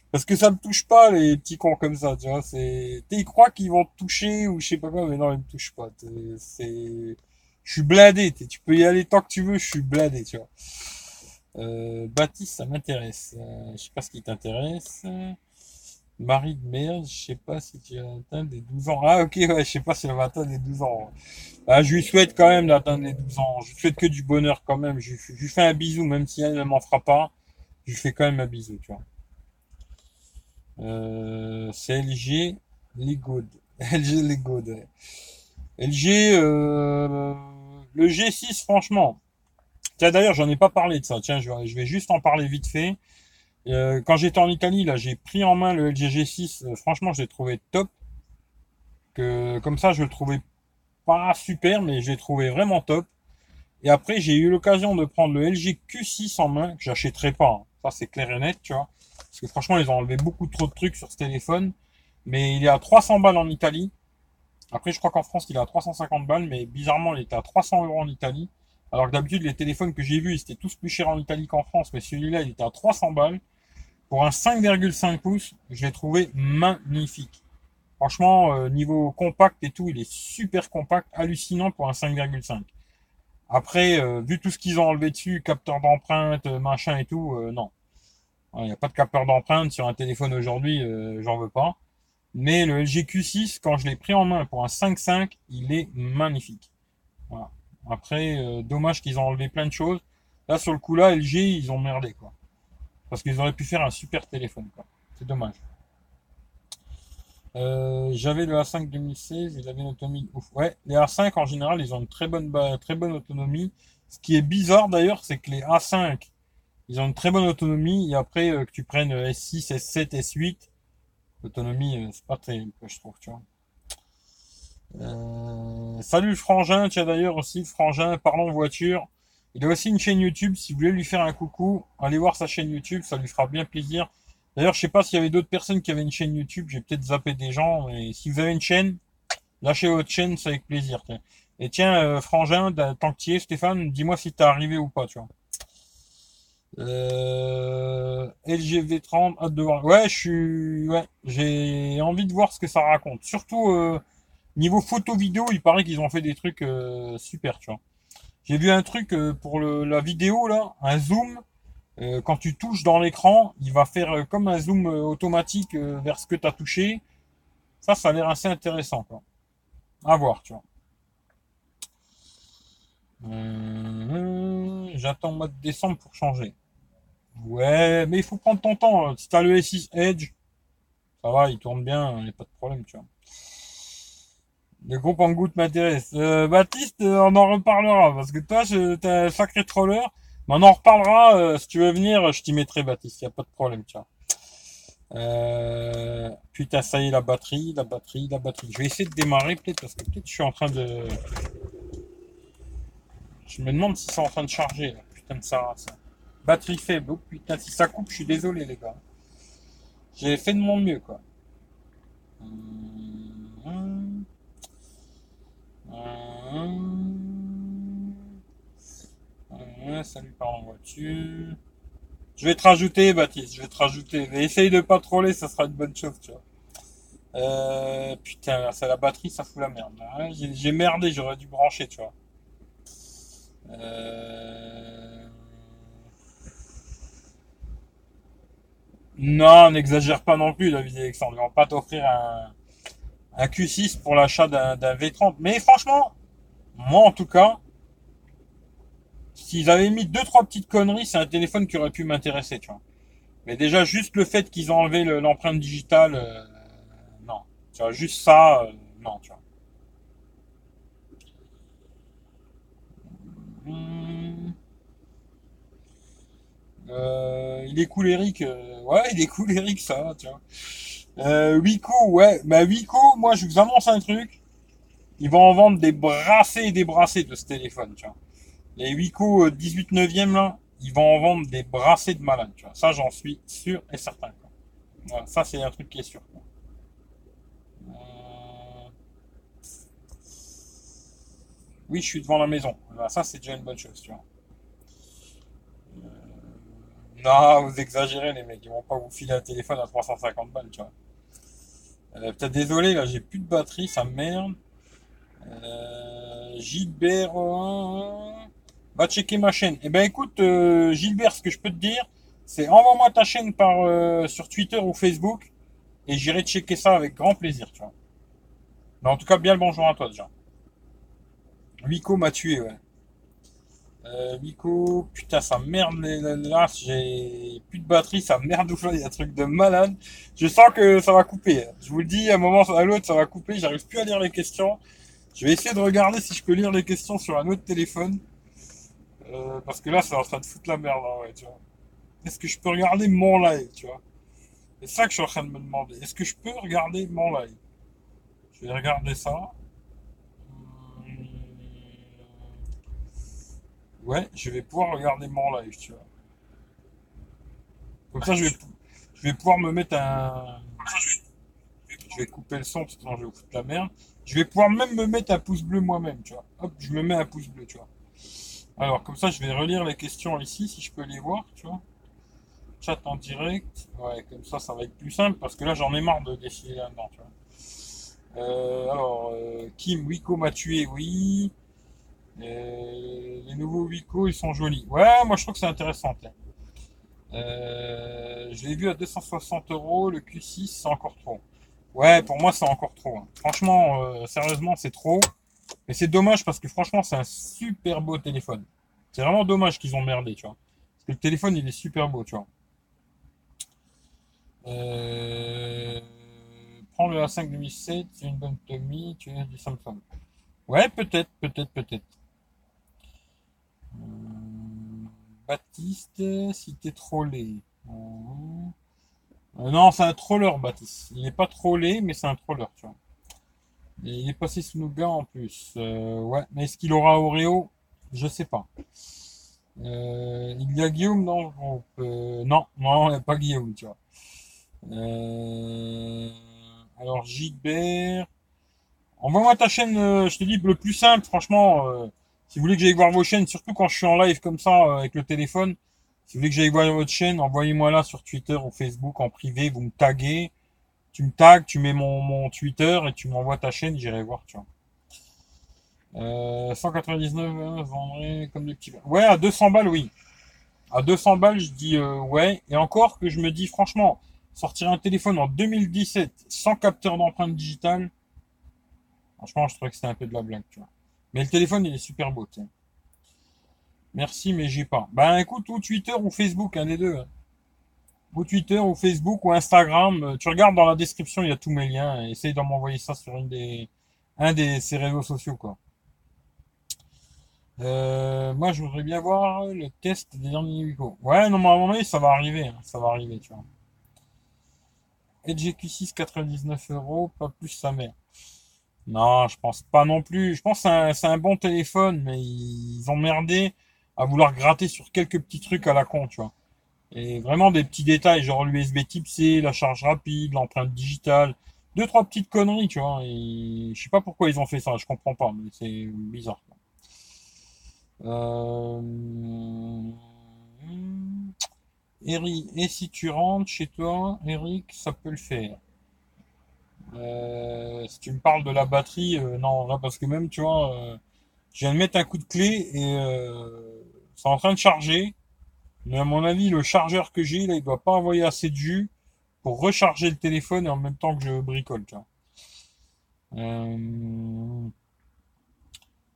Parce que ça me touche pas, les petits cons comme ça, tu vois. C'est, ils croient qu'ils vont te toucher ou je sais pas quoi, mais non, ils me touchent pas. C'est, je suis blindé. Tu peux y aller tant que tu veux, je suis blindé, tu vois. Euh, Baptiste, ça m'intéresse. Euh, je sais pas ce qui t'intéresse. Marie de merde, je sais pas si tu as atteint des 12 ans. Ah, ok, ouais, je sais pas si elle va atteindre des 12 ans. Ah, je lui souhaite quand même d'atteindre les 12 ans. Je lui souhaite que du bonheur quand même. Je, lui fais un bisou, même si elle ne m'en fera pas. Je lui fais quand même un bisou, tu vois. Euh, c'est LG les good. LG les good. LG, euh, le G6, franchement. Tiens, d'ailleurs, j'en ai pas parlé de ça. Tiens, je vais juste en parler vite fait. Euh, quand j'étais en Italie, là, j'ai pris en main le LG G6. Euh, franchement, je l'ai trouvé top. Que, comme ça, je le trouvais pas super, mais je l'ai trouvé vraiment top. Et après, j'ai eu l'occasion de prendre le LG Q6 en main, que j'achèterai pas. Hein. Ça, c'est clair et net, tu vois. Parce que franchement, ils ont enlevé beaucoup trop de trucs sur ce téléphone. Mais il est à 300 balles en Italie. Après, je crois qu'en France, il est à 350 balles, mais bizarrement, il était à 300 euros en Italie. Alors que d'habitude, les téléphones que j'ai vus, ils étaient tous plus chers en Italie qu'en France, mais celui-là, il était à 300 balles. Pour un 5,5 pouces, je l'ai trouvé magnifique. Franchement, euh, niveau compact et tout, il est super compact, hallucinant pour un 5,5. Après, euh, vu tout ce qu'ils ont enlevé dessus, capteur d'empreinte, machin et tout, euh, non. Il n'y a pas de capteur d'empreinte sur un téléphone aujourd'hui, euh, j'en veux pas. Mais le LG Q6, quand je l'ai pris en main pour un 5.5, il est magnifique. Après, euh, dommage qu'ils ont enlevé plein de choses. Là, sur le coup là, LG, ils ont merdé, quoi. Parce qu'ils auraient pu faire un super téléphone. C'est dommage. Euh, j'avais le A5 2016, il avait une autonomie ouf. Ouais, les A5 en général, ils ont une très bonne, très bonne autonomie. Ce qui est bizarre d'ailleurs, c'est que les A5 ils ont une très bonne autonomie. Et après, euh, que tu prennes S6, S7, S8, l'autonomie, euh, c'est pas très, je trouve, tu vois. Euh, salut Frangin, tu as d'ailleurs aussi Frangin, parlons voiture. Il a aussi une chaîne YouTube. Si vous voulez lui faire un coucou, allez voir sa chaîne YouTube, ça lui fera bien plaisir. D'ailleurs, je sais pas s'il y avait d'autres personnes qui avaient une chaîne YouTube. J'ai peut-être zappé des gens. Et si vous avez une chaîne, lâchez votre chaîne, c'est avec plaisir. Et tiens, Frangin, tant que tu es, Stéphane, dis-moi si t'es arrivé ou pas, tu vois. Euh, LG V30, hâte de voir. Ouais, je suis, ouais, j'ai envie de voir ce que ça raconte. Surtout euh, niveau photo vidéo, il paraît qu'ils ont fait des trucs euh, super, tu vois. J'ai vu un truc euh, pour le, la vidéo là, un zoom. euh, quand tu touches dans l'écran, il va faire euh, comme un zoom automatique vers ce que tu as touché. Ça, ça a l'air assez intéressant, quoi. À voir, tu vois. J'attends le mois de décembre pour changer. Ouais, mais il faut prendre ton temps. Si t'as le S6 Edge, ça va, il tourne bien, il n'y a pas de problème, tu vois. Le groupe en goutte m'intéresse. Baptiste, euh, on en reparlera, parce que toi, t'es un sacré troller. Mais on en reparlera, euh, si tu veux venir, je t'y mettrai, Baptiste, il n'y a pas de problème, tu vois. Euh, putain, ça y est, la batterie, la batterie, la batterie. Je vais essayer de démarrer, peut-être, parce que peut-être je suis en train de... Je me demande si c'est en train de charger. Putain de ça, ça. Batterie faible, oh putain, si ça coupe, je suis désolé, les gars. J'ai fait de mon mieux, quoi. Hum, hum, hum, salut par en voiture. Je vais te rajouter, Baptiste, je vais te rajouter. Mais essaye de pas troller, ça sera une bonne chose, tu vois. Euh, putain, c'est la batterie, ça fout la merde. hein. J'ai merdé, j'aurais dû brancher, tu vois. Euh... Non, n'exagère pas non plus, David Alexandre. Ils vont pas t'offrir un, un Q6 pour l'achat d'un V30. Mais franchement, moi en tout cas, s'ils avaient mis deux trois petites conneries, c'est un téléphone qui aurait pu m'intéresser, tu vois. Mais déjà juste le fait qu'ils ont enlevé le- l'empreinte digitale, euh, non. Tu vois, juste ça, euh, non, tu vois. Hum, euh, il est cool Eric, euh, ouais, il est cool Eric, ça, tu vois. Euh, Wiko, ouais, bah Wiko, moi je vous annonce un truc, ils vont en vendre des brassées et des brassées de ce téléphone, tu vois. Les euh, 18 neuvième là, ils vont en vendre des brassées de malades, tu vois. Ça, j'en suis sûr et certain. Quoi. Ça, c'est un truc qui est sûr. quoi. Euh, Oui, je suis devant la maison. Ça, c'est déjà une bonne chose, tu vois. Non, vous exagérez, les mecs. Ils vont pas vous filer un téléphone à 350 balles, tu vois. Euh, putain, désolé, là, j'ai plus de batterie, ça merde. Euh, Gilbert, euh, va checker ma chaîne. Eh ben, écoute, euh, Gilbert, ce que je peux te dire, c'est envoie-moi ta chaîne par sur Twitter ou Facebook et j'irai checker ça avec grand plaisir, tu vois. Mais en tout cas, bien le bonjour à toi déjà. Wico m'a tué, ouais. Euh, putain, ça merde là, j'ai plus de batterie, ça merde ouf là, il y a un truc de malade. Je sens que ça va couper. Je vous le dis, à un moment à l'autre, ça va couper, j'arrive plus à lire les questions. Je vais essayer de regarder si je peux lire les questions sur un autre téléphone. Euh, parce que là, c'est en train de foutre la merde, hein, ouais, tu vois. Est-ce que je peux regarder mon live, tu vois? C'est ça que je suis en train de me demander. Est-ce que je peux regarder mon live? Je vais regarder ça. Hum, Ouais, je vais pouvoir regarder mon live, tu vois. Comme ça, je vais, pou- je vais pouvoir me mettre un... Je vais couper le son parce que sinon je vais vous foutre la merde. Je vais pouvoir même me mettre un pouce bleu moi-même, tu vois. Hop, je me mets un pouce bleu, tu vois. Alors, comme ça, je vais relire les questions ici, si je peux les voir, tu vois. Chat en direct. Ouais, comme ça, ça va être plus simple parce que là, j'en ai marre de défiler là-dedans, tu vois. Euh, alors, euh, Kim, Wiko m'a tué, oui. Euh, les nouveaux Wiko, ils sont jolis. Ouais, moi, je trouve que c'est intéressant. je l'ai vu à 260 euros. Le Q6, c'est encore trop. Ouais, pour moi, c'est encore trop. hein. Franchement, euh, sérieusement, c'est trop. Et c'est dommage parce que franchement, c'est un super beau téléphone. C'est vraiment dommage qu'ils ont merdé, tu vois. Parce que le téléphone, il est super beau, tu vois. Euh... Prends le A5 2007, c'est une bonne Tommy, tu es du Samsung. Ouais, peut-être, peut-être, peut-être. Euh, Baptiste, si t'es trollé. Non, c'est un troller, Baptiste. Il n'est pas trollé, mais c'est un troller, tu vois. Et il est passé sous nos gars en plus. Euh, ouais, mais est-ce qu'il aura Oreo? Je sais pas. Euh, il y a Guillaume dans le groupe. Euh, non, non, il n'y a pas Guillaume, tu vois. Euh, alors, Gilbert. Envoie-moi ta chaîne, euh, je te dis, le plus simple, franchement, euh, si vous voulez que j'aille voir vos chaînes, surtout quand je suis en live comme ça, euh, avec le téléphone, Si vous voulez que j'aille voir votre chaîne, envoyez-moi là sur Twitter ou Facebook en privé, vous me taguez, tu me tags, tu mets mon, mon Twitter et tu m'envoies ta chaîne, j'irai voir, tu vois. Euh, 199, euh, vendrait comme des petits. Ouais, à 200 balles, oui. À 200 balles, je dis euh, ouais. Et encore que je me dis, franchement, sortir un téléphone en 2017 sans capteur d'empreinte digitale, franchement, je trouvais que c'était un peu de la blague, tu vois. Mais le téléphone, il est super beau, tu sais. Merci, mais j'ai pas. Ben écoute, ou Twitter ou Facebook, un des deux. Hein. Ou Twitter ou Facebook ou Instagram. Euh, tu regardes dans la description, il y a tous mes liens. Essaye de m'envoyer ça sur une des, un des ces réseaux sociaux, quoi. Euh, moi, je voudrais bien voir le test des derniers. Ouais, non, mais un ça va arriver. Hein. Ça va arriver, tu vois. Edge Q6, 99 euros, pas plus sa mère. Non, je pense pas non plus. Je pense que c'est un, bon téléphone, mais ils ont merdé à vouloir gratter sur quelques petits trucs à la con, tu vois. Et vraiment des petits détails, genre l'USB type C, la charge rapide, l'empreinte digitale, deux, trois petites conneries, tu vois. Et je sais pas pourquoi ils ont fait ça, je comprends pas, mais c'est bizarre. Euh... Eric, et si tu rentres chez toi, Eric, ça peut le faire. Euh, si tu me parles de la batterie, euh, non, là, parce que même, tu vois, je viens de mettre un coup de clé et c'est en train de charger. Mais à mon avis, le chargeur que j'ai, là, il doit pas envoyer assez de jus pour recharger le téléphone et en même temps que je bricole, vois.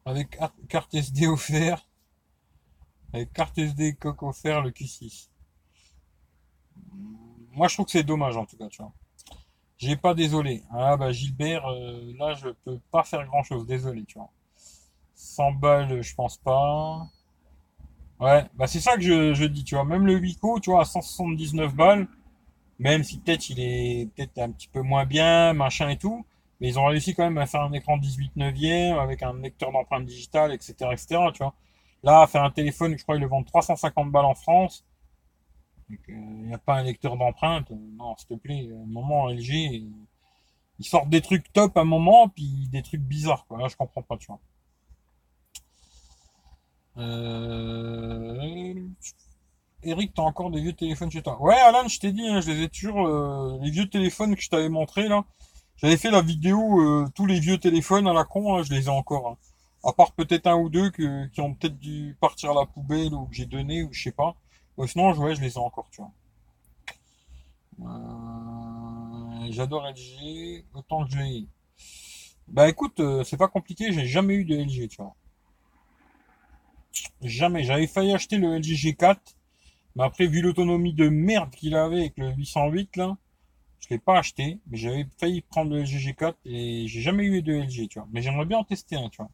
avec carte SD offert. Avec carte SD coque offert, le Q6. Moi, je trouve que c'est dommage, en tout cas, tu vois. J'ai pas désolé. Ah bah Gilbert, euh, là je peux pas faire grand chose, désolé, tu vois. 100 balles, je pense pas. Ouais, bah c'est ça que je, dis, tu vois. Même le Wico, tu vois, à 179 balles, même si peut-être il est peut-être un petit peu moins bien, machin et tout, mais ils ont réussi quand même à faire un écran 18 neuvième avec un lecteur d'empreinte digitale, etc., etc., tu vois. Là, à faire un téléphone, je crois qu'ils le vendent 350 balles en France. Il n'y a pas un lecteur d'empreinte. Non, s'il te plaît, un moment LG, ils sortent des trucs top à un moment, puis des trucs bizarres. Quoi. Là, je comprends pas, tu vois. Euh... Eric, t'as encore des vieux téléphones chez toi Ouais, Alan, je t'ai dit, hein, je les ai toujours. Euh, les vieux téléphones que je t'avais montré là. J'avais fait la vidéo, euh, tous les vieux téléphones à la con, je les ai encore. Hein. À part peut-être un ou deux qui ont peut-être dû partir à la poubelle ou que j'ai donné ou je sais pas sinon, ouais, je les ai encore, tu vois. Euh, j'adore LG, autant que je l'ai. Bah écoute, euh, c'est pas compliqué, j'ai jamais eu de LG, tu vois. Jamais. J'avais failli acheter le LG G4, mais après, vu l'autonomie de merde qu'il avait avec le 808, là, je l'ai pas acheté, mais j'avais failli prendre le LG G4 et j'ai jamais eu de LG, tu vois. Mais j'aimerais bien en tester un, tu vois.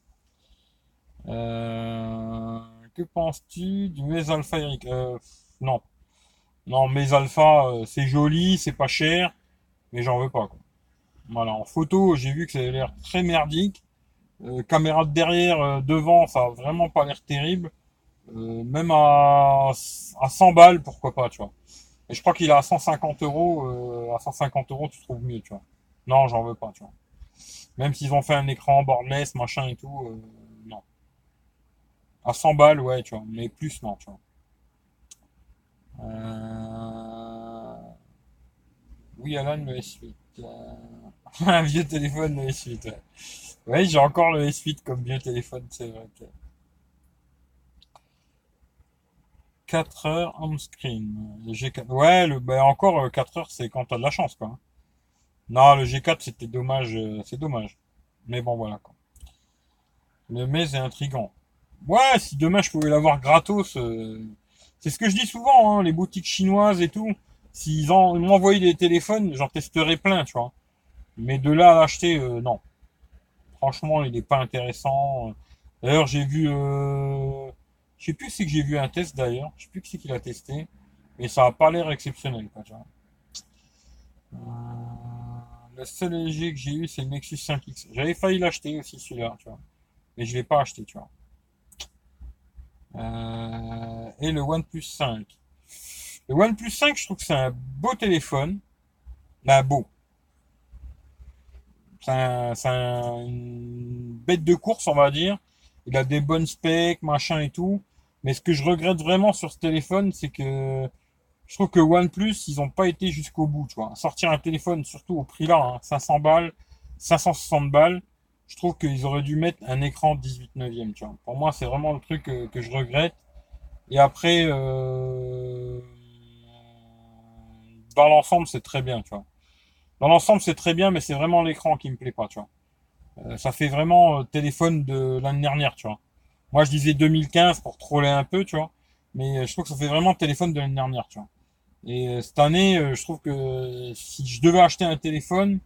Euh que penses-tu du Mes Alpha Eric? Euh, Non. Non, Mes Alpha, euh, c'est joli, c'est pas cher, mais j'en veux pas. Quoi. Voilà, en photo, j'ai vu que ça avait l'air très merdique. Euh, caméra de derrière, devant, ça a vraiment pas l'air terrible. même à, à 100 balles, pourquoi pas, tu vois. Et je crois qu'il est à 150 euros. à 150 euros, tu trouves mieux, tu vois. Non, j'en veux pas, tu vois. Même s'ils ont fait un écran borderless, machin et tout, à 100 balles, ouais, tu vois. Mais plus, non, tu vois. Euh... Oui, Alan, le S8. Euh, un vieux téléphone, le S8. Ouais. Oui, j'ai encore le S8 comme vieux téléphone, c'est vrai. 4 heures on screen. Le G4. Ouais, le, bah encore 4 euh, heures, c'est quand t'as de la chance, quoi. Non, le G4, c'était dommage, euh, c'est dommage. Mais bon, voilà, quoi. Le mais est intrigant. Ouais, si demain je pouvais l'avoir gratos, euh, c'est ce que je dis souvent, hein, les boutiques chinoises et tout. S'ils m'envoyaient des téléphones, j'en testerais plein, tu vois. Mais de là à l'acheter, euh, non. Franchement, il n'est pas intéressant. D'ailleurs, j'ai vu, euh... je sais plus si j'ai vu un test d'ailleurs. Je sais plus qui c'est qu'il a testé, mais ça a pas l'air exceptionnel, tu vois. Euh... Le seul LG que j'ai eu, c'est le Nexus 5X. J'avais failli l'acheter aussi celui-là, tu vois. Mais je l'ai pas acheté, tu vois. Euh, et le OnePlus 5. Le OnePlus 5, je trouve que c'est un beau téléphone. Ben, beau. C'est un, une bête de course, on va dire. Il a des bonnes specs, machin et tout. Mais ce que je regrette vraiment sur ce téléphone, c'est que je trouve que OnePlus, ils ont pas été jusqu'au bout, tu vois. Sortir un téléphone, surtout au prix là, hein, 500 balles, 560 balles, je trouve qu'ils auraient dû mettre un écran 18 neuvième, tu vois. Pour moi, c'est vraiment le truc que, que je regrette. Et après, euh, dans l'ensemble, c'est très bien, tu vois. Dans l'ensemble, c'est très bien, mais c'est vraiment l'écran qui me plaît pas, tu vois. Euh, ça fait vraiment euh, téléphone de l'année dernière, tu vois. Moi, je disais 2015 pour troller un peu, tu vois. Mais euh, je trouve que ça fait vraiment téléphone de l'année dernière, tu vois. Et cette année, je trouve que si je devais acheter un téléphone,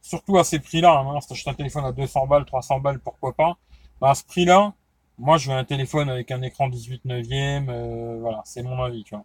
surtout à ces prix-là, hein, si t'achètes un téléphone à 200 balles, 300 balles, pourquoi pas, bah, à ce prix-là, moi, je veux un téléphone avec un écran 18 neuvième, voilà, c'est mon avis, tu vois.